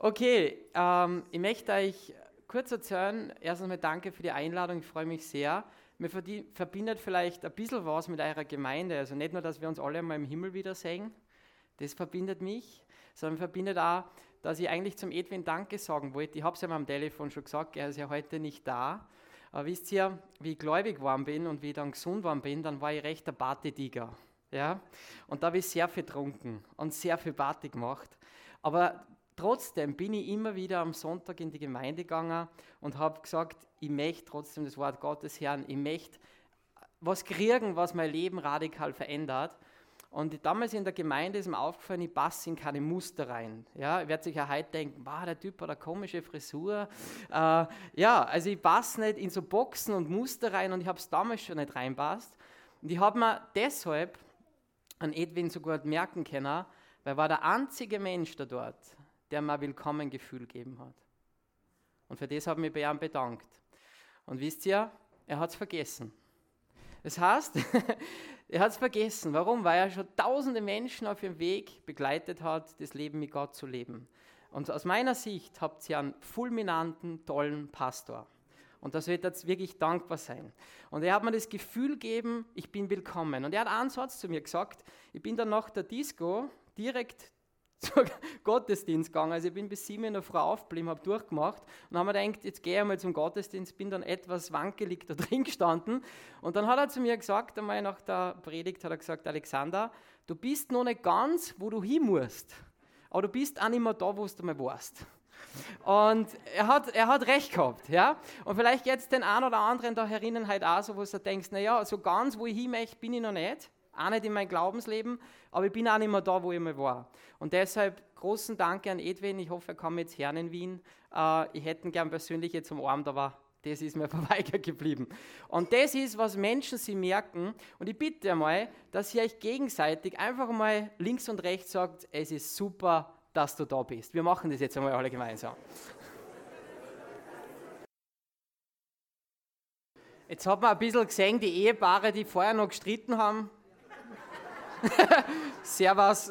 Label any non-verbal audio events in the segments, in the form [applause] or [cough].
Okay, ähm, ich möchte euch kurz erzählen. Erstens mal danke für die Einladung, ich freue mich sehr. Mir verbindet vielleicht ein bisschen was mit eurer Gemeinde. Also nicht nur, dass wir uns alle mal im Himmel wiedersehen, das verbindet mich, sondern verbindet auch, dass ich eigentlich zum Edwin Danke sagen wollte. Ich habe es ja mal am Telefon schon gesagt, er ist ja heute nicht da. Aber wisst ihr, wie ich gläubig geworden bin und wie ich dann gesund geworden bin, dann war ich recht der Partytiger. Ja? Und da habe ich sehr viel getrunken und sehr viel Party gemacht. Aber trotzdem bin ich immer wieder am Sonntag in die Gemeinde gegangen und habe gesagt, ich möchte trotzdem das Wort Gottes hören, ich möchte was kriegen, was mein Leben radikal verändert. Und damals in der Gemeinde ist mir aufgefallen, ich passe in keine Muster rein. Ja, ich werde sich ja heute denken, wow, der Typ hat eine komische Frisur. Äh, ja, also ich passe nicht in so Boxen und Muster rein und ich habe es damals schon nicht reinpasst. Und ich habe mir deshalb an Edwin so gut merken können, weil er war der einzige Mensch da dort, der mir ein Willkommengefühl gegeben hat. Und für das habe ich mich bei ihm bedankt. Und wisst ihr, er hat es vergessen. Das heißt, [laughs] er hat es vergessen. Warum? Weil er schon tausende Menschen auf ihrem Weg begleitet hat, das Leben mit Gott zu leben. Und aus meiner Sicht habt ihr einen fulminanten, tollen Pastor. Und das wird jetzt wirklich dankbar sein. Und er hat mir das Gefühl gegeben, ich bin willkommen. Und er hat einen Satz zu mir gesagt, ich bin dann nach der Disco direkt [laughs] zum Gottesdienst gegangen. Also ich bin bis sieben in der Früh aufgeblieben, habe durchgemacht und habe mir gedacht, jetzt gehe ich einmal zum Gottesdienst, bin dann etwas wankelig da [laughs] drin gestanden und dann hat er zu mir gesagt, einmal nach der Predigt hat er gesagt, Alexander, du bist noch nicht ganz, wo du hin musst, aber du bist auch nicht mehr da, wo du mal warst. Und er hat, er hat recht gehabt, ja. Und vielleicht jetzt den einen oder anderen da herinnen halt auch so, wo du denkst, naja, so ganz, wo ich hin möchte, bin ich noch nicht auch nicht in meinem Glaubensleben, aber ich bin auch nicht mehr da, wo ich mal war. Und deshalb großen Dank an Edwin. Ich hoffe, er kommt jetzt her in Wien. Äh, ich hätte ihn gern persönlich jetzt umarmt, aber das ist mir [laughs] verweigert geblieben. Und das ist, was Menschen sie merken. Und ich bitte einmal, dass ihr euch gegenseitig einfach mal links und rechts sagt, es ist super, dass du da bist. Wir machen das jetzt einmal alle gemeinsam. Jetzt hat man ein bisschen gesehen, die Ehepaare, die vorher noch gestritten haben, [laughs] Servus.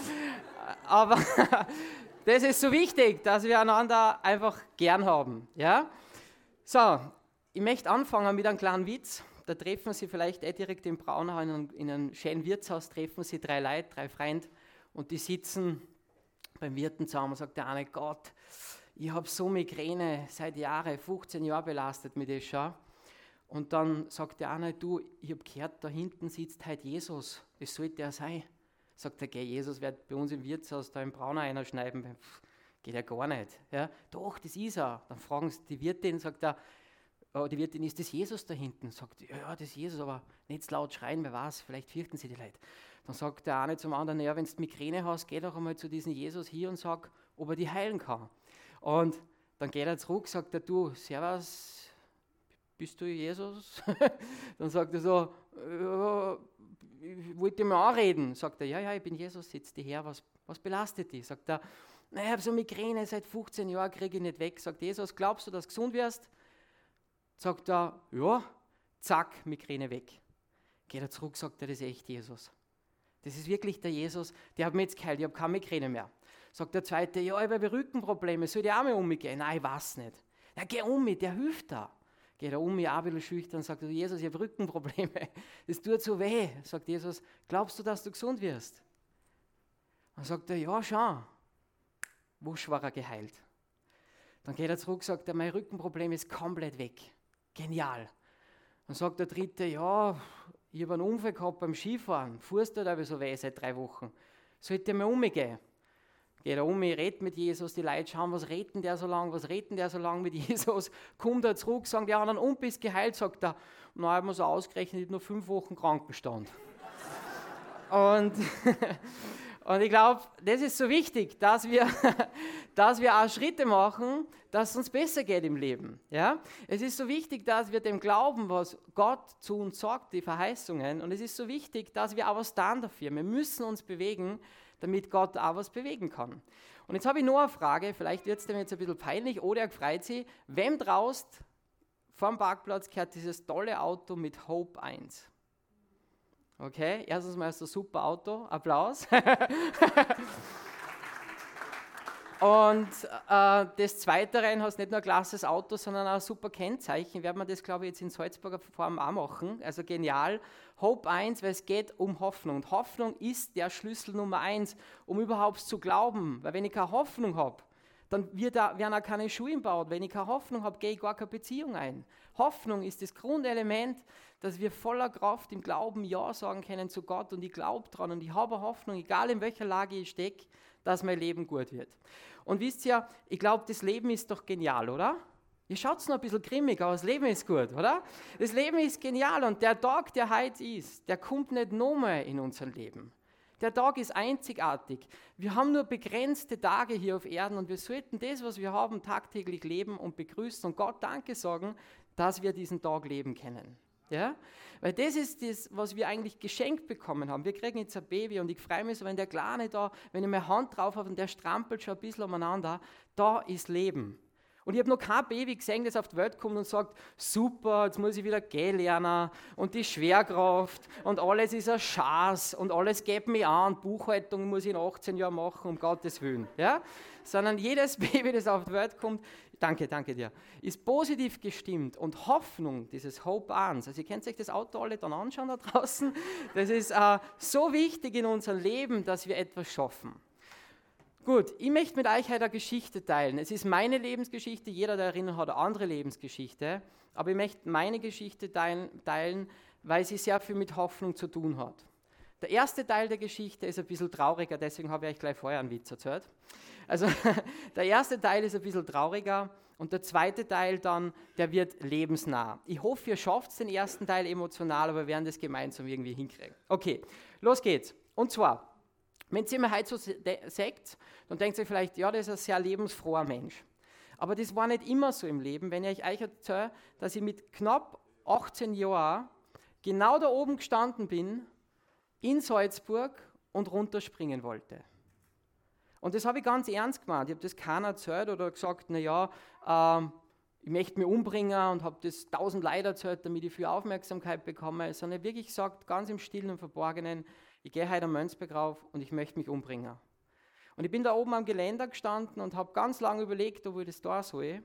[laughs] Aber [laughs] das ist so wichtig, dass wir einander einfach gern haben. Ja? So, ich möchte anfangen mit einem kleinen Witz. Da treffen Sie vielleicht eh direkt in Braunau in einem, in einem schönen Wirtshaus, treffen Sie drei Leute, drei Freunde und die sitzen beim Wirten zusammen und sagt der eine, Gott, ich habe so Migräne seit Jahren, 15 Jahren belastet mit das schon. Und dann sagt der eine, du, ich habe gehört, da hinten sitzt heute Jesus, das sollte er sein. Sagt er, geh, Jesus wird bei uns im Wirtshaus da im Brauner einer schneiden. Pff, geht ja gar nicht. Ja, doch, das ist er. Dann fragen sie die Wirtin, sagt er, oh, die Wirtin, ist das Jesus da hinten? Sagt, ja, ja, das ist Jesus, aber nicht laut schreien, wer weiß, vielleicht fürchten sie die Leute. Dann sagt der eine zum anderen, ja, wenn du Migräne hast, geh doch einmal zu diesem Jesus hier und sag, ob er die heilen kann. Und dann geht er zurück, sagt er, du, Servus, bist du Jesus? [laughs] dann sagt er so, ja, ich wollte mal anreden. Sagt er, ja, ja, ich bin Jesus, sitzt die her, was, was belastet dich? Sagt er, naja, ich habe so Migräne seit 15 Jahren, kriege ich nicht weg. Sagt Jesus, glaubst du, dass du gesund wirst? Sagt er, ja, zack, Migräne weg. Geht er zurück, sagt er, das ist echt Jesus. Das ist wirklich der Jesus, der hat mir jetzt geheilt, ich habe keine Migräne mehr. Sagt der zweite, ja, ich habe Rückenprobleme, soll ich auch mal umgehen? Nein, ich weiß nicht. Na, geh um mit, der hilft da geht er um auch ein bisschen schüchtern sagt, Jesus, ich habe Rückenprobleme, [laughs] das tut so weh. Sagt Jesus, glaubst du, dass du gesund wirst? Dann sagt er, ja, schon. Wusch war er geheilt. Dann geht er zurück sagt er, mein Rückenproblem ist komplett weg. Genial. Dann sagt der Dritte, ja, ich habe einen Unfall gehabt beim Skifahren. Fuhrst du da so weh seit drei Wochen? Sollte mir umgehen? Geht er um, ich rede mit Jesus, die Leute schauen, was reden der so lang, was reden der so lang mit [laughs] Jesus, kommt er zurück, sagen die anderen, und bist geheilt, sagt er, na, haben wir so ausgerechnet, nur fünf Wochen Krankenstand. [laughs] und, [laughs] und ich glaube, das ist so wichtig, dass wir, dass wir auch Schritte machen, dass es uns besser geht im Leben. Ja? Es ist so wichtig, dass wir dem glauben, was Gott zu uns sagt, die Verheißungen. Und es ist so wichtig, dass wir auch was tun dafür. Wir müssen uns bewegen, damit Gott auch was bewegen kann. Und jetzt habe ich noch eine Frage, vielleicht wird es dem jetzt ein bisschen peinlich oder er freut sich. Wem draußt vom Parkplatz gehört dieses tolle Auto mit Hope 1? Okay, erstens mal ist das ein super Auto, Applaus. [laughs] Und äh, des Zweiteren hast nicht nur ein klasses Auto, sondern auch ein super Kennzeichen. Werden wir das, glaube ich, jetzt in Salzburger Form auch machen. Also genial. Hope 1, weil es geht um Hoffnung. Und Hoffnung ist der Schlüssel Nummer 1, um überhaupt zu glauben. Weil wenn ich keine Hoffnung habe, dann wird da, werden auch keine Schuhe gebaut. Wenn ich keine Hoffnung habe, gehe ich gar keine Beziehung ein. Hoffnung ist das Grundelement, dass wir voller Kraft im Glauben Ja sagen können zu Gott und ich glaube dran und ich habe Hoffnung, egal in welcher Lage ich stecke, dass mein Leben gut wird. Und wisst ihr, ich glaube, das Leben ist doch genial, oder? Ihr schaut noch ein bisschen grimmig, aber das Leben ist gut, oder? Das Leben ist genial und der Tag, der heute ist, der kommt nicht nochmal in unser Leben. Der Tag ist einzigartig. Wir haben nur begrenzte Tage hier auf Erden und wir sollten das, was wir haben, tagtäglich leben und begrüßen und Gott Danke sagen, dass wir diesen Tag leben können. Ja? Weil das ist das, was wir eigentlich geschenkt bekommen haben. Wir kriegen jetzt ein Baby und ich freue mich so, wenn der Kleine da, wenn ich meine Hand drauf habe und der strampelt schon ein bisschen umeinander, da ist Leben. Und ich habe noch kein Baby gesehen, das auf die Welt kommt und sagt, super, jetzt muss ich wieder gehen lernen und die Schwerkraft und alles ist ein Schatz und alles geht mir an, Buchhaltung muss ich in 18 Jahren machen, um Gottes Willen. Ja? Sondern jedes [laughs] Baby, das auf die Welt kommt, danke, danke dir, ist positiv gestimmt und Hoffnung, dieses Hope Arms, also ihr könnt euch das Auto alle dann anschauen da draußen, das ist äh, so wichtig in unserem Leben, dass wir etwas schaffen. Gut, ich möchte mit euch heute eine Geschichte teilen. Es ist meine Lebensgeschichte, jeder der erinnert hat eine andere Lebensgeschichte, aber ich möchte meine Geschichte teilen, teilen, weil sie sehr viel mit Hoffnung zu tun hat. Der erste Teil der Geschichte ist ein bisschen trauriger, deswegen habe ich euch gleich vorher einen Witz erzählt. Also [laughs] der erste Teil ist ein bisschen trauriger und der zweite Teil dann, der wird lebensnah. Ich hoffe, ihr schafft den ersten Teil emotional, aber wir werden das gemeinsam irgendwie hinkriegen. Okay, los geht's. Und zwar, wenn ihr mir heute so sagt, dann denkt ihr vielleicht, ja, das ist ein sehr lebensfroher Mensch. Aber das war nicht immer so im Leben, wenn ich euch erzähle, dass ich mit knapp 18 Jahren genau da oben gestanden bin, in Salzburg und runterspringen wollte. Und das habe ich ganz ernst gemeint. Ich habe das keiner erzählt oder gesagt, naja, äh, ich möchte mich umbringen und habe das tausend Leute erzählt, damit ich viel Aufmerksamkeit bekomme, sondern wirklich gesagt, ganz im Stillen und Verborgenen, ich gehe heute am Mönchsberg rauf und ich möchte mich umbringen. Und ich bin da oben am Geländer gestanden und habe ganz lange überlegt, ob ich das da soll.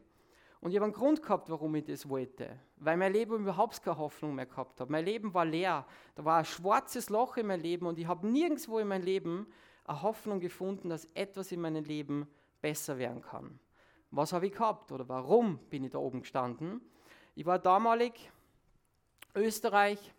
Und ich habe einen Grund gehabt, warum ich das wollte. Weil mein Leben überhaupt keine Hoffnung mehr gehabt hat. Mein Leben war leer. Da war ein schwarzes Loch in meinem Leben und ich habe nirgendwo in meinem Leben eine Hoffnung gefunden, dass etwas in meinem Leben besser werden kann. Was habe ich gehabt oder warum bin ich da oben gestanden? Ich war damalig Österreich,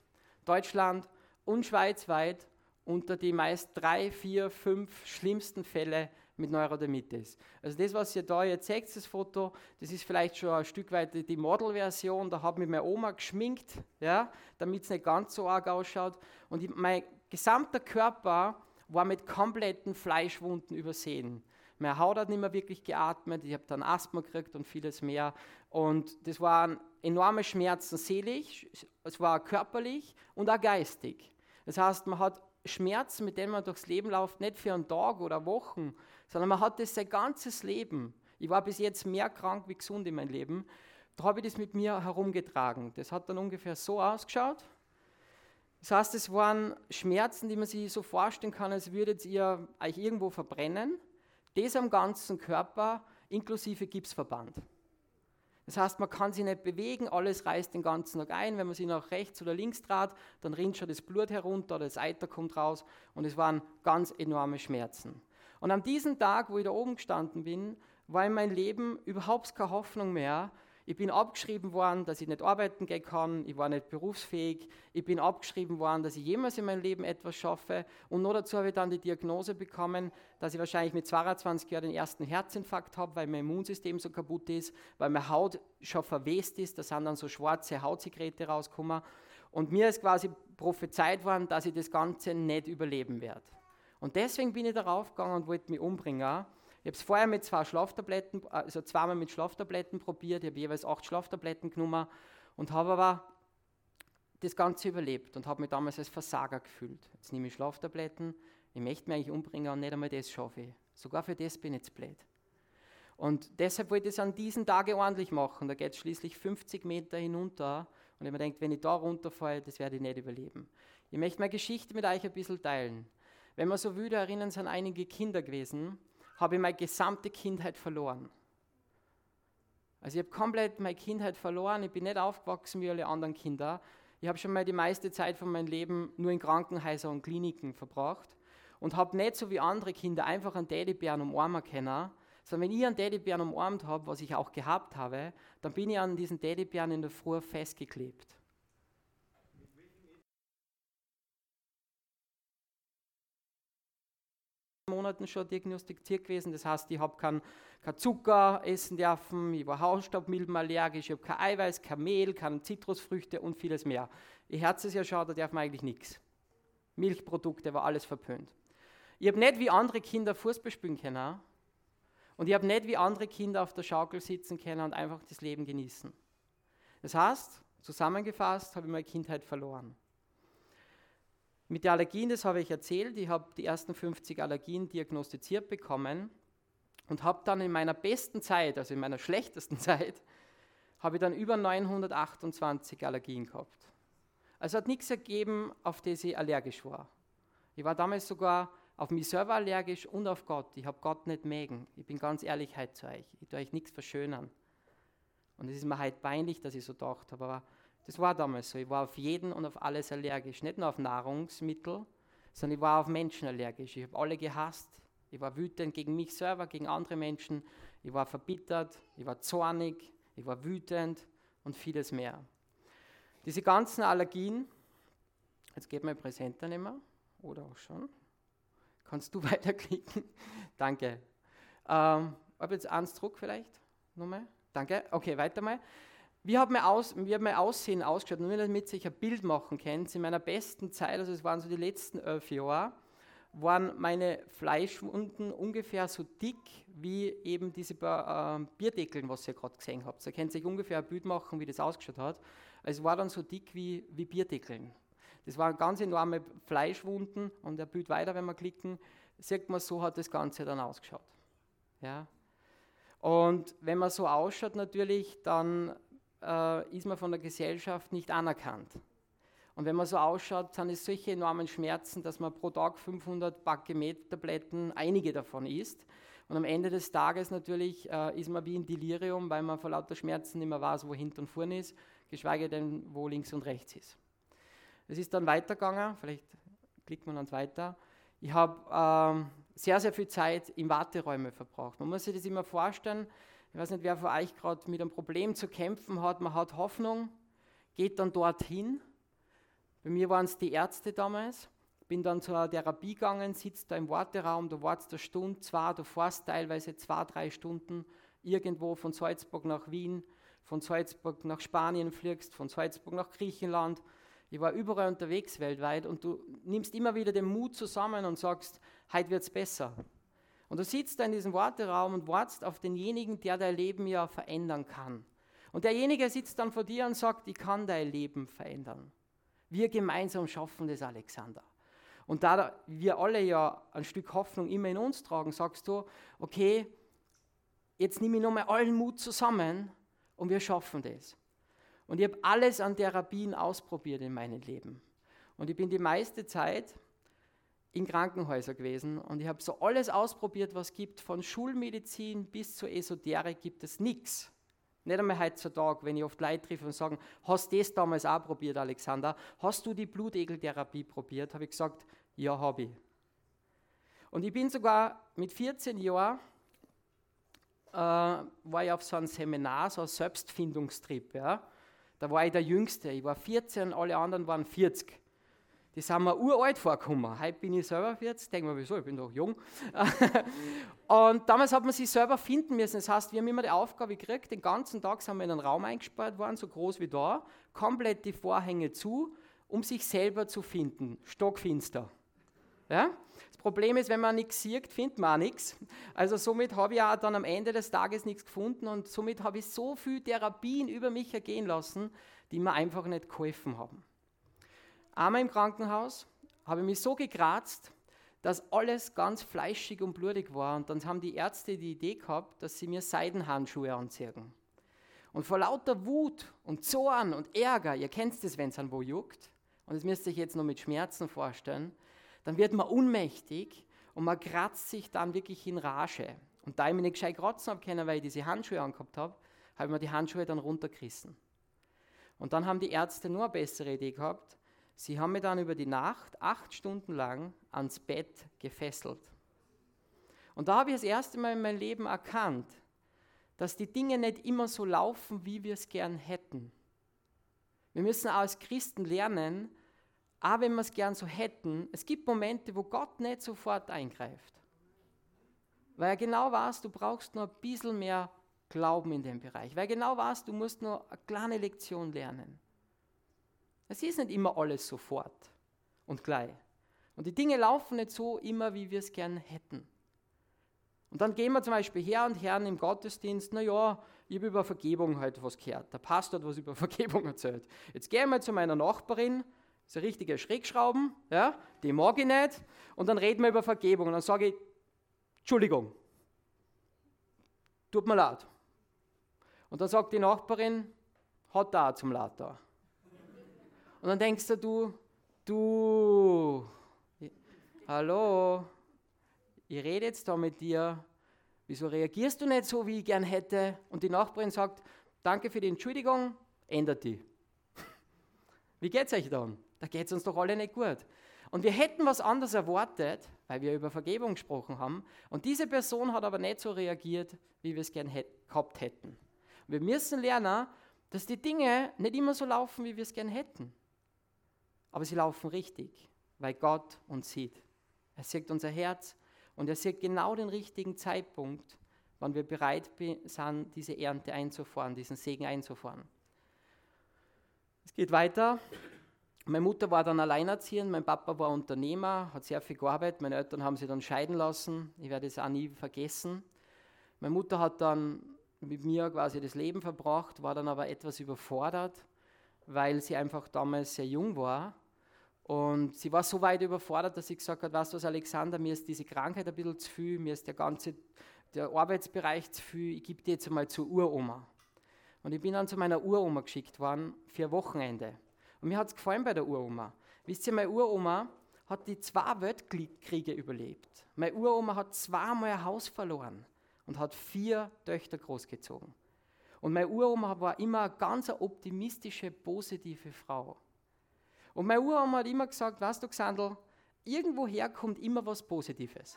Deutschland und schweizweit unter die meist drei, vier, fünf schlimmsten Fälle mit Neurodermitis. Also das, was ihr da jetzt seht, das Foto, das ist vielleicht schon ein Stück weit die Modelversion. Da habe ich meine Oma geschminkt, ja, damit es nicht ganz so arg ausschaut. Und ich, mein gesamter Körper war mit kompletten Fleischwunden übersehen. Meine Haut hat nicht mehr wirklich geatmet, ich habe dann Asthma gekriegt und vieles mehr. Und das waren enorme Schmerzen seelisch, es war körperlich und auch geistig. Das heißt, man hat Schmerzen, mit denen man durchs Leben läuft, nicht für einen Tag oder Wochen, sondern man hat das sein ganzes Leben. Ich war bis jetzt mehr krank wie gesund in meinem Leben. Da habe ich das mit mir herumgetragen. Das hat dann ungefähr so ausgeschaut. Das heißt, es waren Schmerzen, die man sich so vorstellen kann, als würdet ihr euch irgendwo verbrennen. Das am ganzen Körper inklusive Gipsverband. Das heißt, man kann sich nicht bewegen, alles reißt den ganzen Tag ein. Wenn man sich nach rechts oder links dreht, dann rinnt schon das Blut herunter, das Eiter kommt raus und es waren ganz enorme Schmerzen. Und an diesem Tag, wo ich da oben gestanden bin, war in meinem Leben überhaupt keine Hoffnung mehr, ich bin abgeschrieben worden, dass ich nicht arbeiten gehen kann, ich war nicht berufsfähig, ich bin abgeschrieben worden, dass ich jemals in meinem Leben etwas schaffe. Und nur dazu habe ich dann die Diagnose bekommen, dass ich wahrscheinlich mit 22 Jahren den ersten Herzinfarkt habe, weil mein Immunsystem so kaputt ist, weil meine Haut schon verwest ist, da sind dann so schwarze Hautsekrete rausgekommen. Und mir ist quasi prophezeit worden, dass ich das Ganze nicht überleben werde. Und deswegen bin ich darauf gegangen und wollte mich umbringen ich habe es vorher mit zwei Schlaftabletten, also zweimal mit Schlaftabletten probiert. Ich habe jeweils acht Schlaftabletten genommen und habe aber das Ganze überlebt und habe mich damals als Versager gefühlt. Jetzt nehme ich Schlaftabletten, ich möchte mich eigentlich umbringen und nicht einmal das schaffe ich. Sogar für das bin ich jetzt blöd. Und deshalb wollte ich es an diesen Tagen ordentlich machen. Da geht es schließlich 50 Meter hinunter. Und ich mir denke, wenn ich da runterfalle, das werde ich nicht überleben. Ich möchte meine Geschichte mit euch ein bisschen teilen. Wenn man so will, erinnern sind einige Kinder gewesen, habe ich meine gesamte Kindheit verloren. Also ich habe komplett meine Kindheit verloren. Ich bin nicht aufgewachsen wie alle anderen Kinder. Ich habe schon mal die meiste Zeit von meinem Leben nur in Krankenhäusern und Kliniken verbracht und habe nicht so wie andere Kinder einfach einen Teddybären umarmen können, sondern wenn ich einen Teddybären umarmt habe, was ich auch gehabt habe, dann bin ich an diesen Teddybären in der Früh festgeklebt. Monaten schon diagnostiziert gewesen. Das heißt, ich habe keinen kein Zucker essen dürfen, ich war Hausstaubmilben allergisch, ich habe kein Eiweiß, kein Mehl, keine Zitrusfrüchte und vieles mehr. Ihr Herz ist ja schon, da darf man eigentlich nichts. Milchprodukte war alles verpönt. Ich habe nicht wie andere Kinder Fußball spielen können. Und ich habe nicht wie andere Kinder auf der Schaukel sitzen können und einfach das Leben genießen. Das heißt, zusammengefasst habe ich meine Kindheit verloren. Mit den Allergien, das habe ich erzählt, ich habe die ersten 50 Allergien diagnostiziert bekommen und habe dann in meiner besten Zeit, also in meiner schlechtesten [laughs] Zeit, habe ich dann über 928 Allergien gehabt. Also hat nichts ergeben, auf das ich allergisch war. Ich war damals sogar auf mich selber allergisch und auf Gott. Ich habe Gott nicht mögen. Ich bin ganz ehrlich heute zu euch. Ich tue euch nichts verschönern. Und es ist mir heute peinlich, dass ich so gedacht habe, aber das war damals so. Ich war auf jeden und auf alles allergisch. Nicht nur auf Nahrungsmittel, sondern ich war auf Menschen allergisch. Ich habe alle gehasst. Ich war wütend gegen mich selber, gegen andere Menschen. Ich war verbittert, ich war zornig, ich war wütend und vieles mehr. Diese ganzen Allergien, jetzt geht mein Präsenter nicht mehr, oder auch schon. Kannst du [laughs] weiterklicken? Danke. Ähm, habe jetzt eins Druck vielleicht? Nochmal? Danke. Okay, weiter mal. Wie hat mein, Aus, wie hat mein Aussehen ausgeschaut? Nur damit ihr ein Bild machen könnt, in meiner besten Zeit, also es waren so die letzten elf Jahre, waren meine Fleischwunden ungefähr so dick wie eben diese äh, Bierdeckeln, was ihr gerade gesehen habt. Ihr könnt sich ungefähr ein Bild machen, wie das ausgeschaut hat. Es war dann so dick wie, wie Bierdeckeln. Das waren ganz enorme Fleischwunden und der Bild weiter, wenn wir klicken, sieht man, so hat das Ganze dann ausgeschaut. Ja. Und wenn man so ausschaut natürlich, dann äh, ist man von der Gesellschaft nicht anerkannt. Und wenn man so ausschaut, sind es solche enormen Schmerzen, dass man pro Tag 500 Bakemet-Tabletten, einige davon isst. Und am Ende des Tages natürlich äh, ist man wie in Delirium, weil man vor lauter Schmerzen nicht mehr weiß, wo hinten und vorne ist, geschweige denn, wo links und rechts ist. Es ist dann weitergegangen, vielleicht klickt man dann weiter. Ich habe ähm, sehr, sehr viel Zeit in Warteräume verbraucht. Man muss sich das immer vorstellen, ich weiß nicht, wer von euch gerade mit einem Problem zu kämpfen hat. Man hat Hoffnung, geht dann dorthin. Bei mir waren es die Ärzte damals. Bin dann zur Therapie gegangen, sitzt da im Warteraum, du wartest eine Stunde, zwei, du fährst teilweise zwei, drei Stunden irgendwo von Salzburg nach Wien, von Salzburg nach Spanien fliegst, von Salzburg nach Griechenland. Ich war überall unterwegs weltweit und du nimmst immer wieder den Mut zusammen und sagst, heute wird es besser. Und du sitzt da in diesem Warteraum und wartest auf denjenigen, der dein Leben ja verändern kann. Und derjenige sitzt dann vor dir und sagt, ich kann dein Leben verändern. Wir gemeinsam schaffen das, Alexander. Und da wir alle ja ein Stück Hoffnung immer in uns tragen, sagst du, okay, jetzt nehme ich nochmal allen Mut zusammen und wir schaffen das. Und ich habe alles an Therapien ausprobiert in meinem Leben. Und ich bin die meiste Zeit in Krankenhäusern gewesen und ich habe so alles ausprobiert, was es gibt, von Schulmedizin bis zur Esoterik gibt es nichts. Nicht einmal heutzutage, wenn ich oft Leute treffe und sagen, hast du das damals auch probiert, Alexander? Hast du die Blutegeltherapie probiert? Habe ich gesagt, ja, habe ich. Und ich bin sogar mit 14 Jahren, äh, war ich auf so einem Seminar, so einem Selbstfindungstrip. Ja? Da war ich der Jüngste, ich war 14, alle anderen waren 40. Die sind mir uralt vorgekommen. Heute bin ich selber 40, denke mir, wieso, ich bin doch jung. [laughs] und damals hat man sich selber finden müssen. Das heißt, wir haben immer die Aufgabe gekriegt, den ganzen Tag sind wir in einen Raum eingesperrt worden, so groß wie da, komplett die Vorhänge zu, um sich selber zu finden. Stockfinster. Ja? Das Problem ist, wenn man nichts sieht, findet man auch nichts. Also somit habe ich auch dann am Ende des Tages nichts gefunden und somit habe ich so viel Therapien über mich ergehen lassen, die mir einfach nicht geholfen haben. Einmal im Krankenhaus habe ich mich so gekratzt, dass alles ganz fleischig und blutig war. Und dann haben die Ärzte die Idee gehabt, dass sie mir Seidenhandschuhe anziehen. Und vor lauter Wut und Zorn und Ärger, ihr kennt es, wenn es an wo juckt, und das müsst ihr euch jetzt noch mit Schmerzen vorstellen, dann wird man ohnmächtig und man kratzt sich dann wirklich in Rage. Und da ich mich nicht gescheit kratzen habe können, weil ich diese Handschuhe angehabt habe, habe ich mir die Handschuhe dann runtergerissen. Und dann haben die Ärzte nur eine bessere Idee gehabt. Sie haben mich dann über die Nacht acht Stunden lang ans Bett gefesselt. Und da habe ich das erste Mal in meinem Leben erkannt, dass die Dinge nicht immer so laufen, wie wir es gern hätten. Wir müssen als Christen lernen, auch wenn wir es gern so hätten, es gibt Momente, wo Gott nicht sofort eingreift. Weil er genau weiß, du brauchst nur ein bisschen mehr Glauben in dem Bereich. Weil genau weißt, du musst nur eine kleine Lektion lernen. Es ist nicht immer alles sofort und gleich. Und die Dinge laufen nicht so immer, wie wir es gern hätten. Und dann gehen wir zum Beispiel her und Herren im Gottesdienst, naja, ich habe über Vergebung heute was gehört. Der Pastor hat was über [laughs] Vergebung erzählt. Jetzt gehen wir zu meiner Nachbarin, das ist eine richtige Schrägschrauben, ja, die mag ich nicht. Und dann reden wir über Vergebung. Und dann sage ich, Entschuldigung, tut mir leid. Und dann sagt die Nachbarin, hat da zum Later. Und dann denkst du, du, hallo, ich rede jetzt da mit dir, wieso reagierst du nicht so, wie ich gern hätte? Und die Nachbarin sagt, danke für die Entschuldigung, ändert die. [laughs] Wie geht's euch dann? Da geht's uns doch alle nicht gut. Und wir hätten was anderes erwartet, weil wir über Vergebung gesprochen haben. Und diese Person hat aber nicht so reagiert, wie wir es gern gehabt hätten. Wir müssen lernen, dass die Dinge nicht immer so laufen, wie wir es gern hätten. Aber sie laufen richtig, weil Gott uns sieht. Er sieht unser Herz und er sieht genau den richtigen Zeitpunkt, wann wir bereit sind, diese Ernte einzufahren, diesen Segen einzufahren. Es geht weiter. Meine Mutter war dann alleinerziehend, mein Papa war Unternehmer, hat sehr viel gearbeitet, meine Eltern haben sie dann scheiden lassen. Ich werde es auch nie vergessen. Meine Mutter hat dann mit mir quasi das Leben verbracht, war dann aber etwas überfordert, weil sie einfach damals sehr jung war. Und sie war so weit überfordert, dass sie gesagt hat, weißt du was, Alexander, mir ist diese Krankheit ein bisschen zu viel, mir ist der ganze der Arbeitsbereich zu viel, ich gebe dir jetzt einmal zur Uroma. Und ich bin dann zu meiner Uroma geschickt worden für ein Wochenende. Und mir hat es gefallen bei der Uroma. Wisst ihr, meine Uroma hat die zwei Weltkriege überlebt. Meine Uroma hat zweimal ein Haus verloren und hat vier Töchter großgezogen. Und meine Uroma war immer eine ganz optimistische, positive Frau. Und meine Uroma hat immer gesagt, weißt du, Xandl, irgendwoher kommt immer was Positives.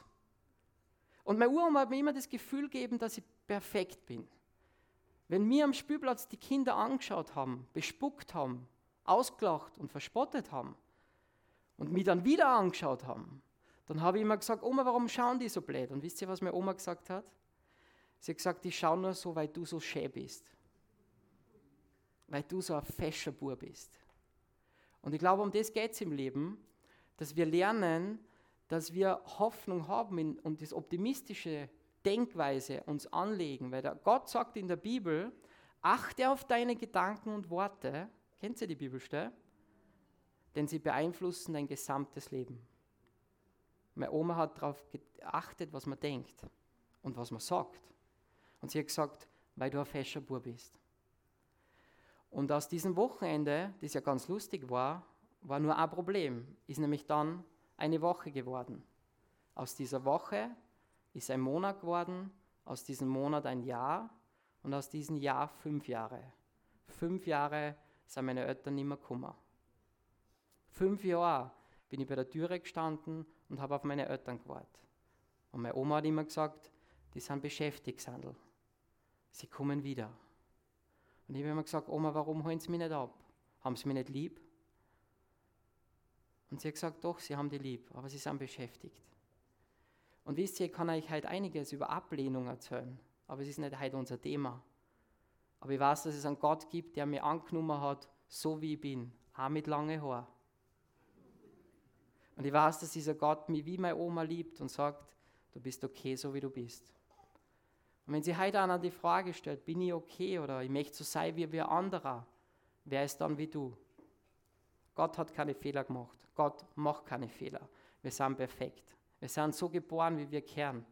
Und meine Uroma hat mir immer das Gefühl gegeben, dass ich perfekt bin. Wenn mir am Spielplatz die Kinder angeschaut haben, bespuckt haben, ausgelacht und verspottet haben und mich dann wieder angeschaut haben, dann habe ich immer gesagt, Oma, warum schauen die so blöd? Und wisst ihr, was meine Oma gesagt hat? Sie hat gesagt, ich schaue nur so, weil du so schön bist. Weil du so ein fescher Bub bist. Und ich glaube, um das geht es im Leben, dass wir lernen, dass wir Hoffnung haben und das optimistische Denkweise uns anlegen. Weil Gott sagt in der Bibel, achte auf deine Gedanken und Worte. Kennt ihr die Bibelstelle? Denn sie beeinflussen dein gesamtes Leben. Meine Oma hat darauf geachtet, was man denkt und was man sagt. Und sie hat gesagt, weil du ein fescher Bub bist. Und aus diesem Wochenende, das ja ganz lustig war, war nur ein Problem. Ist nämlich dann eine Woche geworden. Aus dieser Woche ist ein Monat geworden, aus diesem Monat ein Jahr und aus diesem Jahr fünf Jahre. Fünf Jahre sind meine Eltern nicht mehr gekommen. Fünf Jahre bin ich bei der Türe gestanden und habe auf meine Eltern gewartet. Und meine Oma hat immer gesagt, die sind beschäftigt, Sandel sie kommen wieder. Und ich habe immer gesagt, Oma, warum holen sie mich nicht ab? Haben sie mich nicht lieb? Und sie hat gesagt, doch, sie haben die lieb, aber sie sind beschäftigt. Und wisst ihr, ich kann euch heute einiges über Ablehnung erzählen, aber es ist nicht heute unser Thema. Aber ich weiß, dass es einen Gott gibt, der mir angenommen hat, so wie ich bin, auch mit langen Haaren. Und ich weiß, dass dieser Gott mich wie meine Oma liebt und sagt, du bist okay, so wie du bist. Und wenn sie heute einer die Frage stellt, bin ich okay oder ich möchte so sein wie wir anderer, wer ist dann wie du? Gott hat keine Fehler gemacht. Gott macht keine Fehler. Wir sind perfekt. Wir sind so geboren, wie wir kehren.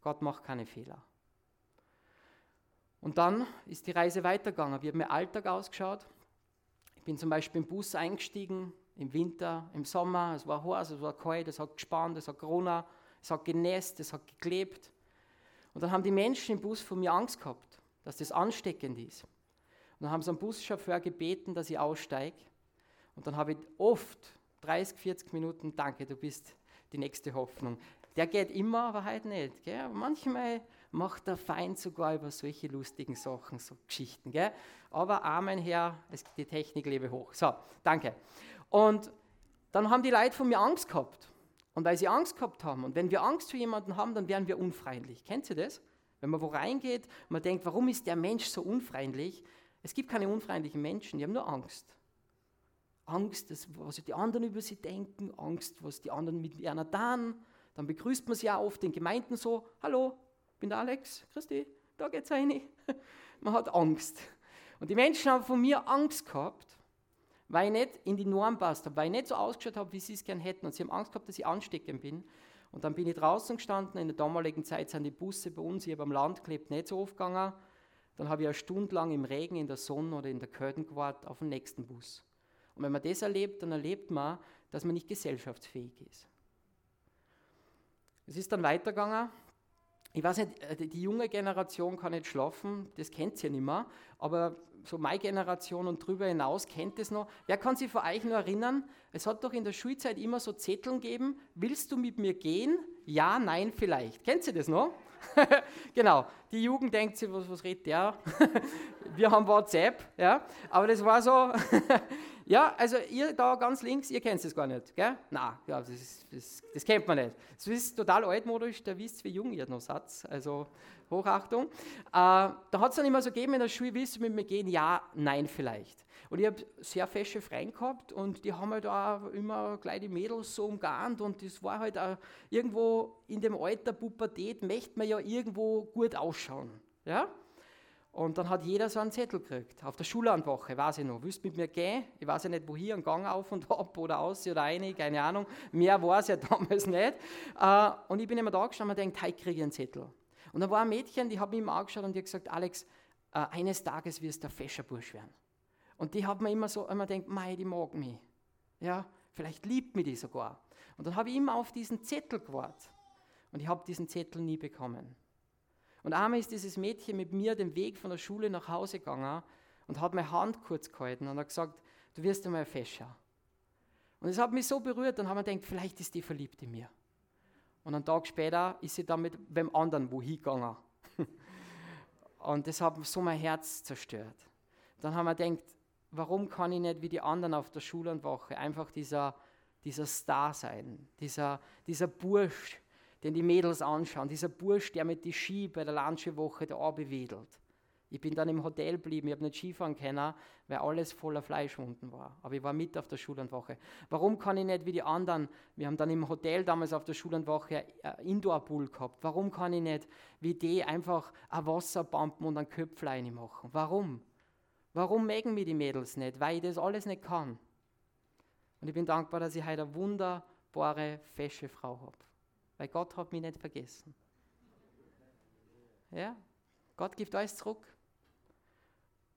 Gott macht keine Fehler. Und dann ist die Reise weitergegangen. Wie hat mein Alltag ausgeschaut? Ich bin zum Beispiel im Bus eingestiegen, im Winter, im Sommer. Es war heiß, es war kalt, es hat gespannt, es hat Corona. es hat genässt, es hat geklebt. Und dann haben die Menschen im Bus von mir Angst gehabt, dass das ansteckend ist. Und dann haben sie am Buschauffeur gebeten, dass ich aussteige. Und dann habe ich oft 30, 40 Minuten, danke, du bist die nächste Hoffnung. Der geht immer, aber heute nicht. Gell? Manchmal macht der Feind sogar über solche lustigen Sachen, so Geschichten. Gell? Aber Amen, Herr, es, die Technik lebe hoch. So, danke. Und dann haben die Leute von mir Angst gehabt. Und weil sie Angst gehabt haben, und wenn wir Angst vor jemandem haben, dann werden wir unfreundlich. Kennt ihr das? Wenn man wo reingeht, man denkt, warum ist der Mensch so unfreundlich? Es gibt keine unfreundlichen Menschen, die haben nur Angst. Angst, was die anderen über sie denken, Angst, was die anderen mit einer tun. Dann begrüßt man sie auch oft in Gemeinden so, hallo, bin der Alex, Christi, da geht's rein. [laughs] Man hat Angst. Und die Menschen haben von mir Angst gehabt, weil ich nicht in die Norm passt habe, weil ich nicht so ausgeschaut habe, wie sie es gern hätten. Und sie haben Angst gehabt, dass ich ansteckend bin. Und dann bin ich draußen gestanden. In der damaligen Zeit sind die Busse bei uns hier beim Land gelebt nicht so oft gegangen. Dann habe ich eine Stunde lang im Regen, in der Sonne oder in der Kälte gewartet auf den nächsten Bus. Und wenn man das erlebt, dann erlebt man, dass man nicht gesellschaftsfähig ist. Es ist dann weitergegangen ich weiß nicht, äh, die junge Generation kann nicht schlafen, das kennt sie ja nicht mehr, aber so meine Generation und darüber hinaus kennt es noch. Wer kann sich von euch noch erinnern, es hat doch in der Schulzeit immer so Zetteln gegeben, willst du mit mir gehen? Ja, nein, vielleicht. Kennt sie das noch? [laughs] genau, die Jugend denkt sich, was, was redet der? [laughs] Wir haben WhatsApp, ja, aber das war so, [laughs] ja, also ihr da ganz links, ihr kennt es gar nicht, gell? Nein, ja, das, ist, das, das, kennt man nicht. Das ist total altmodisch, der wisst, wie jung ihr noch seid, also Hochachtung. Äh, da hat es dann immer so gegeben in der Schule, willst du mit mir gehen? Ja, nein, vielleicht. Und ich habe sehr fesche Freien gehabt und die haben halt auch immer gleich die Mädels so umgarnt und das war halt auch irgendwo in dem Alter Pubertät, möchte man ja irgendwo gut ausschauen. Ja? Und dann hat jeder so einen Zettel gekriegt. Auf der Schullandwoche, weiß ich noch. Willst mit mir gehen? Ich weiß ja nicht, wo hier, einen Gang auf und [laughs] ab oder aus oder eine, keine Ahnung. Mehr war es ja [laughs] damals nicht. Äh, und ich bin immer da gestanden und denkt, heute kriege ich einen Zettel. Und da war ein Mädchen, die hat mich immer angeschaut und die hat gesagt, Alex, äh, eines Tages wirst du ein fescher Bursch werden. Und die hat mir immer so immer denkt, mei, die mag mich. Ja, vielleicht liebt mich die sogar. Und dann habe ich immer auf diesen Zettel gewartet. Und ich habe diesen Zettel nie bekommen. Und einmal ist dieses Mädchen mit mir den Weg von der Schule nach Hause gegangen und hat meine Hand kurz gehalten und hat gesagt, du wirst einmal fescher. Und es hat mich so berührt, dann haben wir gedacht, vielleicht ist die verliebt in mir. Und einen Tag später ist sie dann mit beim anderen wohin gegangen. [laughs] und das hat so mein Herz zerstört. Dann haben wir gedacht, warum kann ich nicht wie die anderen auf der Schullandwoche einfach dieser, dieser Star sein, dieser, dieser Bursch, den die Mädels anschauen, dieser Bursch, der mit die Ski bei der Landsche-Woche da abwedelt. Ich bin dann im Hotel geblieben, ich habe nicht Skifahren können, weil alles voller Fleischwunden war. Aber ich war mit auf der Schullandwoche. Warum kann ich nicht wie die anderen, wir haben dann im Hotel damals auf der Schullandwoche Indoor-Pool gehabt, warum kann ich nicht wie die einfach ein Wasser pumpen und ein Köpflein machen? Warum? Warum mögen mir die Mädels nicht? Weil ich das alles nicht kann. Und ich bin dankbar, dass ich heute eine wunderbare, fesche Frau habe. Weil Gott hat mich nicht vergessen. Ja, Gott gibt alles zurück.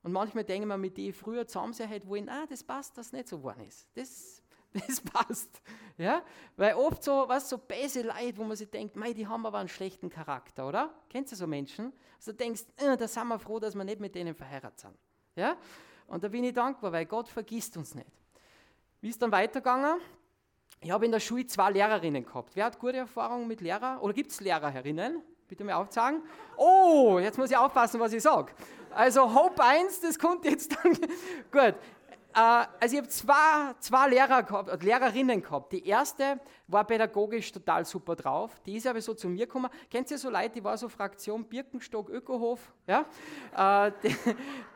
Und manchmal denken wir, mit denen früher zusammen sein hätte wollen, ah, das passt, dass nicht so geworden ist. Das, [laughs] das passt. Ja? Weil oft so, was so böse Leute, wo man sich denkt, mei, die haben aber einen schlechten Charakter, oder? Kennst du so Menschen? Also du denkst, äh, da sind wir froh, dass wir nicht mit denen verheiratet sind. Ja? Und da bin ich dankbar, weil Gott vergisst uns nicht. Wie ist dann weitergegangen? Ich habe in der Schule zwei Lehrerinnen gehabt. Wer hat gute Erfahrungen mit Lehrer? Oder gibt es Lehrer herinnen? Bitte mir aufzeigen. Oh, jetzt muss ich aufpassen, was ich sage. Also Hope 1, das kommt jetzt dann. [laughs] Gut. Äh, also ich habe zwei, zwei Lehrer gehabt, äh, Lehrerinnen gehabt. Die erste war pädagogisch total super drauf. Die ist aber so zu mir gekommen. Kennt ihr so Leute, die war so Fraktion Birkenstock Ökohof? Ja? Äh, [laughs] die,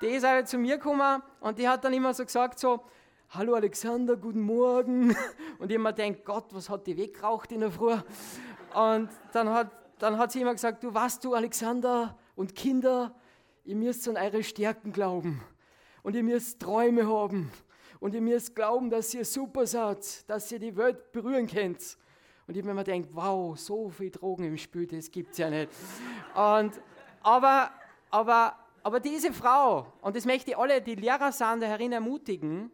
die ist aber zu mir gekommen und die hat dann immer so gesagt so, Hallo Alexander, guten Morgen. [laughs] Und immer denkt, Gott, was hat die weggeraucht in der Früh? Und dann hat, dann hat sie immer gesagt, du weißt du, Alexander und Kinder, ihr müsst an eure Stärken glauben. Und ihr müsst Träume haben. Und ihr müsst glauben, dass ihr super seid, dass ihr die Welt berühren könnt. Und ich mir immer denkt, wow, so viel Drogen im Spiel, das gibt es ja nicht. Und, aber, aber, aber diese Frau, und das möchte ich alle, die Lehrer sind, darin ermutigen,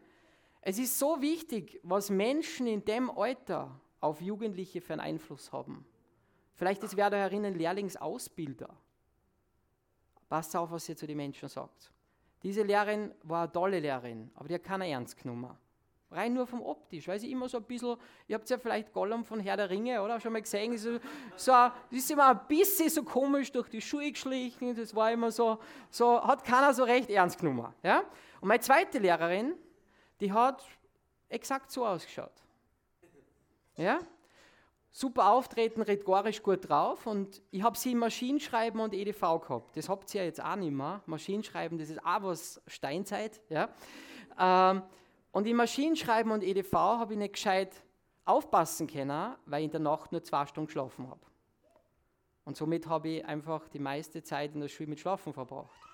es ist so wichtig, was Menschen in dem Alter auf Jugendliche für einen Einfluss haben. Vielleicht ist wer da herinnen Lehrlingsausbilder. Passt auf, was ihr zu den Menschen sagt. Diese Lehrerin war eine tolle Lehrerin, aber die hat keiner ernst genommen. Rein nur vom Optisch, weil sie immer so ein bisschen, ihr habt ja vielleicht Gollum von Herr der Ringe, oder? Schon mal gesehen, so, so, ist immer ein bisschen so komisch durch die Schuhe geschlichen, das war immer so, so, hat keiner so recht ernst genommen. Ja? Und meine zweite Lehrerin, die hat exakt so ausgeschaut. Ja? Super auftreten, rhetorisch gut drauf und ich habe sie in Maschinenschreiben und EDV gehabt. Das habt ihr ja jetzt auch nicht mehr. Maschinenschreiben, das ist auch was Steinzeit. Ja? Ähm, und in Maschinenschreiben und EDV habe ich nicht gescheit aufpassen können, weil ich in der Nacht nur zwei Stunden geschlafen habe. Und somit habe ich einfach die meiste Zeit in der Schule mit Schlafen verbracht.